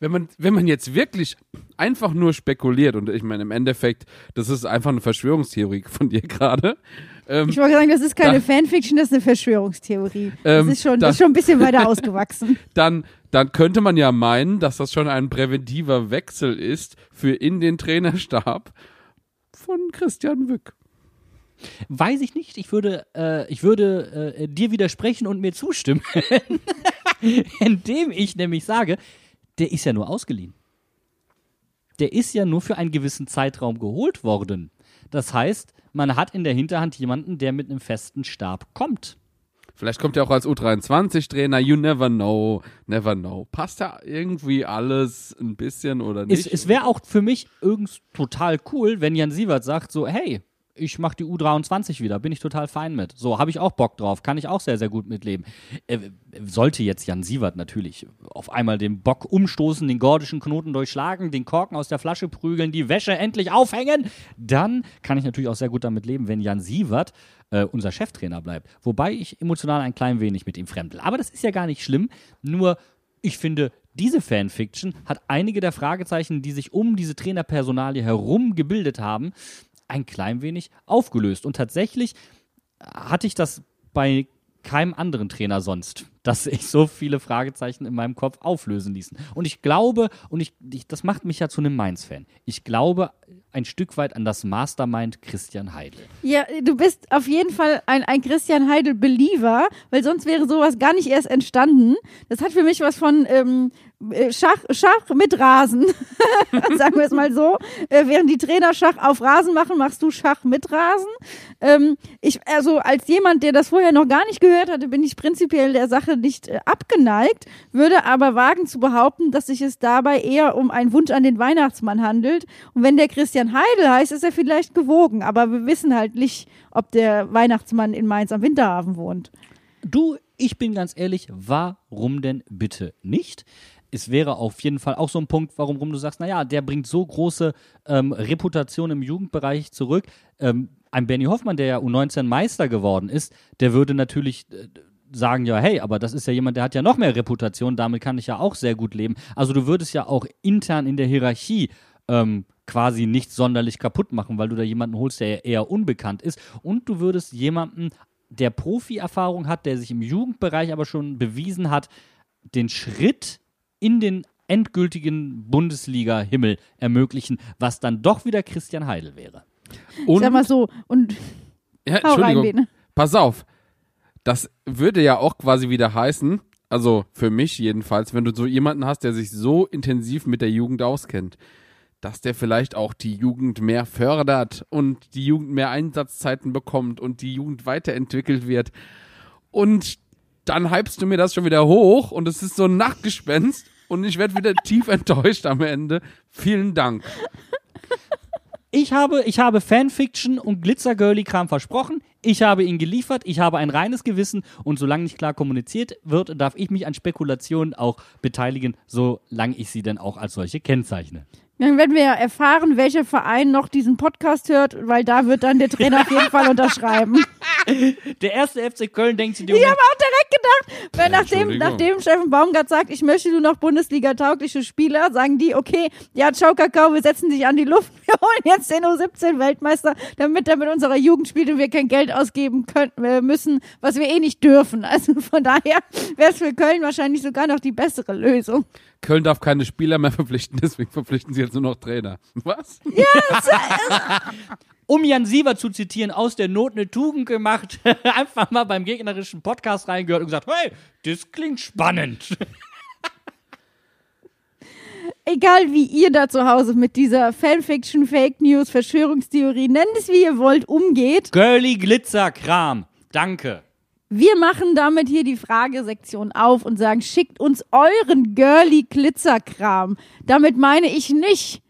Wenn man, wenn man jetzt wirklich einfach nur spekuliert, und ich meine, im Endeffekt, das ist einfach eine Verschwörungstheorie (laughs) von dir gerade. Ähm, Ich wollte sagen, das ist keine Da- Fanfiction, das ist eine Verschwörungstheorie. Ähm, das, ist schon, da- das ist schon ein bisschen weiter ausgewachsen. (laughs) dann, dann könnte man ja meinen, dass das schon ein präventiver Wechsel ist für in den Trainerstab von Christian Wück. Weiß ich nicht. Ich würde, äh, ich würde äh, dir widersprechen und mir zustimmen, (laughs) indem ich nämlich sage, der ist ja nur ausgeliehen. Der ist ja nur für einen gewissen Zeitraum geholt worden. Das heißt, man hat in der Hinterhand jemanden, der mit einem festen Stab kommt. Vielleicht kommt er auch als U23-Trainer, you never know, never know. Passt da irgendwie alles ein bisschen oder Es, nicht? es wäre auch für mich irgend total cool, wenn Jan Sievert sagt so, hey, ich mache die U23 wieder, bin ich total fein mit. So, habe ich auch Bock drauf, kann ich auch sehr, sehr gut mitleben. Äh, sollte jetzt Jan Sievert natürlich auf einmal den Bock umstoßen, den gordischen Knoten durchschlagen, den Korken aus der Flasche prügeln, die Wäsche endlich aufhängen, dann kann ich natürlich auch sehr gut damit leben, wenn Jan Sievert äh, unser Cheftrainer bleibt. Wobei ich emotional ein klein wenig mit ihm fremdel. Aber das ist ja gar nicht schlimm, nur ich finde, diese Fanfiction hat einige der Fragezeichen, die sich um diese Trainerpersonalie herum gebildet haben, ein klein wenig aufgelöst. Und tatsächlich hatte ich das bei keinem anderen Trainer sonst, dass sich so viele Fragezeichen in meinem Kopf auflösen ließen. Und ich glaube, und ich, ich das macht mich ja zu einem Mainz-Fan, ich glaube ein Stück weit an das Mastermind Christian Heidel. Ja, du bist auf jeden Fall ein, ein Christian Heidel-Believer, weil sonst wäre sowas gar nicht erst entstanden. Das hat für mich was von ähm, äh, Schach, Schach mit Rasen, (laughs) sagen wir es mal so. Äh, während die Trainer Schach auf Rasen machen, machst du Schach mit Rasen. Ähm, ich, also als jemand, der das vorher noch gar nicht gehört hatte, bin ich prinzipiell der Sache nicht äh, abgeneigt, würde aber wagen zu behaupten, dass sich es dabei eher um einen Wunsch an den Weihnachtsmann handelt. Und wenn der Christian Heidel heißt, ist er vielleicht gewogen, aber wir wissen halt nicht, ob der Weihnachtsmann in Mainz am Winterhafen wohnt. Du, ich bin ganz ehrlich, warum denn bitte nicht? Es wäre auf jeden Fall auch so ein Punkt, warum rum du sagst, naja, der bringt so große ähm, Reputation im Jugendbereich zurück. Ähm, ein Benny Hoffmann, der ja U19 Meister geworden ist, der würde natürlich äh, sagen, ja, hey, aber das ist ja jemand, der hat ja noch mehr Reputation, damit kann ich ja auch sehr gut leben. Also du würdest ja auch intern in der Hierarchie ähm, quasi nicht sonderlich kaputt machen, weil du da jemanden holst, der eher unbekannt ist. Und du würdest jemanden, der Profi-Erfahrung hat, der sich im Jugendbereich aber schon bewiesen hat, den Schritt in den endgültigen Bundesliga-Himmel ermöglichen, was dann doch wieder Christian Heidel wäre. Und, Sag mal so. Und ja, hau rein, Entschuldigung, Bene. pass auf. Das würde ja auch quasi wieder heißen, also für mich jedenfalls, wenn du so jemanden hast, der sich so intensiv mit der Jugend auskennt, dass der vielleicht auch die Jugend mehr fördert und die Jugend mehr Einsatzzeiten bekommt und die Jugend weiterentwickelt wird. Und dann hypst du mir das schon wieder hoch und es ist so ein Nachtgespenst und ich werde wieder tief (laughs) enttäuscht am Ende. Vielen Dank. Ich habe, ich habe Fanfiction und Glitzer-Girly-Kram versprochen. Ich habe ihn geliefert. Ich habe ein reines Gewissen. Und solange nicht klar kommuniziert wird, darf ich mich an Spekulationen auch beteiligen, solange ich sie denn auch als solche kennzeichne. Dann werden wir ja erfahren, welcher Verein noch diesen Podcast hört, weil da wird dann der Trainer auf jeden Fall unterschreiben. (laughs) Der erste FC Köln denkt sich, Ich habe auch direkt gedacht, weil nachdem, Entschuldigung. nachdem Steffen Baumgart sagt, ich möchte nur noch Bundesliga-taugliche Spieler, sagen die, okay, ja, ciao Kakao, wir setzen dich an die Luft, (laughs) wir holen jetzt den U17-Weltmeister, damit er mit unserer Jugend spielt und wir kein Geld ausgeben können, äh, müssen, was wir eh nicht dürfen. Also von daher wäre es für Köln wahrscheinlich sogar noch die bessere Lösung. Köln darf keine Spieler mehr (laughs) verpflichten, deswegen verpflichten sie jetzt nur noch Trainer. Was? um Jan Siever zu zitieren, aus der Not eine Tugend gemacht, (laughs) einfach mal beim gegnerischen Podcast reingehört und gesagt, hey, das klingt spannend. (laughs) Egal wie ihr da zu Hause mit dieser Fanfiction, Fake News, Verschwörungstheorie, nennt es wie ihr wollt, umgeht, Girly Glitzerkram. Danke. Wir machen damit hier die Fragesektion auf und sagen, schickt uns euren girly Glitzerkram. Damit meine ich nicht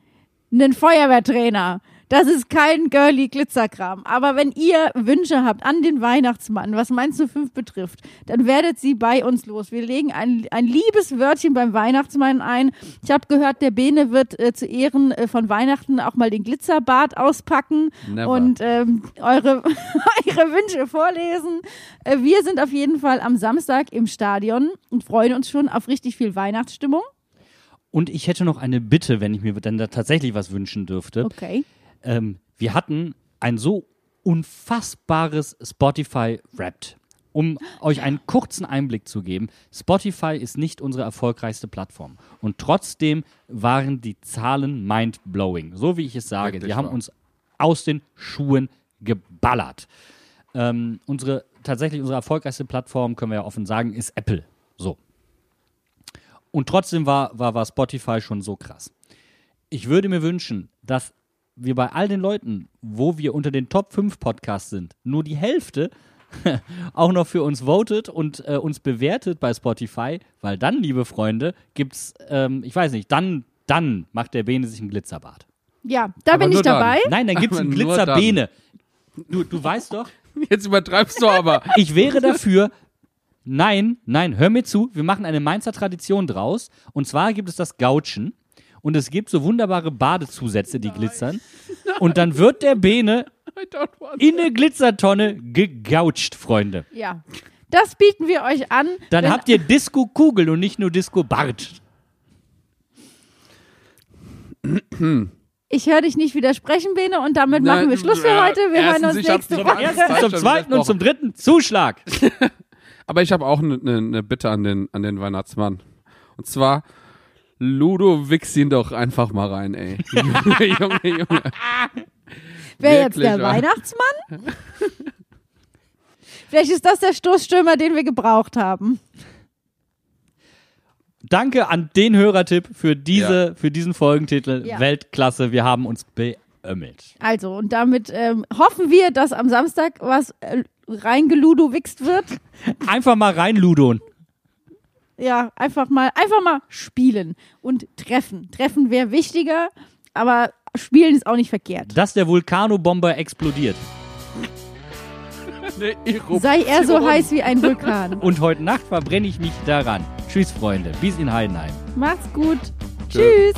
einen Feuerwehrtrainer. Das ist kein girly Glitzerkram. Aber wenn ihr Wünsche habt an den Weihnachtsmann, was meinst du fünf betrifft, dann werdet sie bei uns los. Wir legen ein, ein liebes Wörtchen beim Weihnachtsmann ein. Ich habe gehört, der Bene wird äh, zu Ehren äh, von Weihnachten auch mal den Glitzerbart auspacken Never. und ähm, eure, (laughs) eure Wünsche vorlesen. Äh, wir sind auf jeden Fall am Samstag im Stadion und freuen uns schon auf richtig viel Weihnachtsstimmung. Und ich hätte noch eine Bitte, wenn ich mir dann da tatsächlich was wünschen dürfte. Okay. Ähm, wir hatten ein so unfassbares Spotify Wrapped. Um euch einen kurzen Einblick zu geben, Spotify ist nicht unsere erfolgreichste Plattform. Und trotzdem waren die Zahlen mind-blowing. So wie ich es sage. Wirklich wir haben wahr. uns aus den Schuhen geballert. Ähm, unsere, tatsächlich unsere erfolgreichste Plattform, können wir ja offen sagen, ist Apple. So. Und trotzdem war, war, war Spotify schon so krass. Ich würde mir wünschen, dass wir bei all den Leuten, wo wir unter den Top 5 Podcasts sind, nur die Hälfte (laughs) auch noch für uns votet und äh, uns bewertet bei Spotify, weil dann, liebe Freunde, gibt's, ähm, ich weiß nicht, dann, dann macht der Bene sich ein Glitzerbad. Ja, da Aber bin ich nur dann. dabei. Nein, dann gibt's (laughs) Aber einen Glitzerbene. Du, du weißt doch, Jetzt übertreibst du aber. (laughs) ich wäre dafür. Nein, nein, hör mir zu. Wir machen eine Mainzer Tradition draus. Und zwar gibt es das Gautschen. Und es gibt so wunderbare Badezusätze, die glitzern. (laughs) Und dann wird der Bene in eine Glitzertonne gegoucht, Freunde. Ja. Das bieten wir euch an. Dann habt ihr Disco-Kugel und nicht nur Disco-Bart. Ich höre dich nicht widersprechen, Bene, und damit Nein, machen wir Schluss für heute. Wir hören erstens, uns nächste Woche. erst gesagt. Zum zweiten und zum dritten Zuschlag. (laughs) Aber ich habe auch eine ne, ne Bitte an den, an den Weihnachtsmann. Und zwar, Ludo, wichs ihn doch einfach mal rein, ey. (laughs) Junge, Junge, Junge. Wer jetzt der? Weihnachtsmann? Vielleicht ist das der Stoßstürmer, den wir gebraucht haben. Danke an den Hörertipp für, diese, für diesen Folgentitel. Ja. Weltklasse. Wir haben uns beömmelt. Also, und damit ähm, hoffen wir, dass am Samstag was äh, reingeludowichst wird. Einfach mal rein, Ludon. Ja, einfach mal, einfach mal spielen und treffen. Treffen wäre wichtiger, aber spielen ist auch nicht verkehrt. Dass der Vulkanobomber explodiert. Eruption. Sei er so heiß wie ein Vulkan. (laughs) Und heute Nacht verbrenne ich mich daran. Tschüss, Freunde. Bis in Heidenheim. Macht's gut. Tschüss.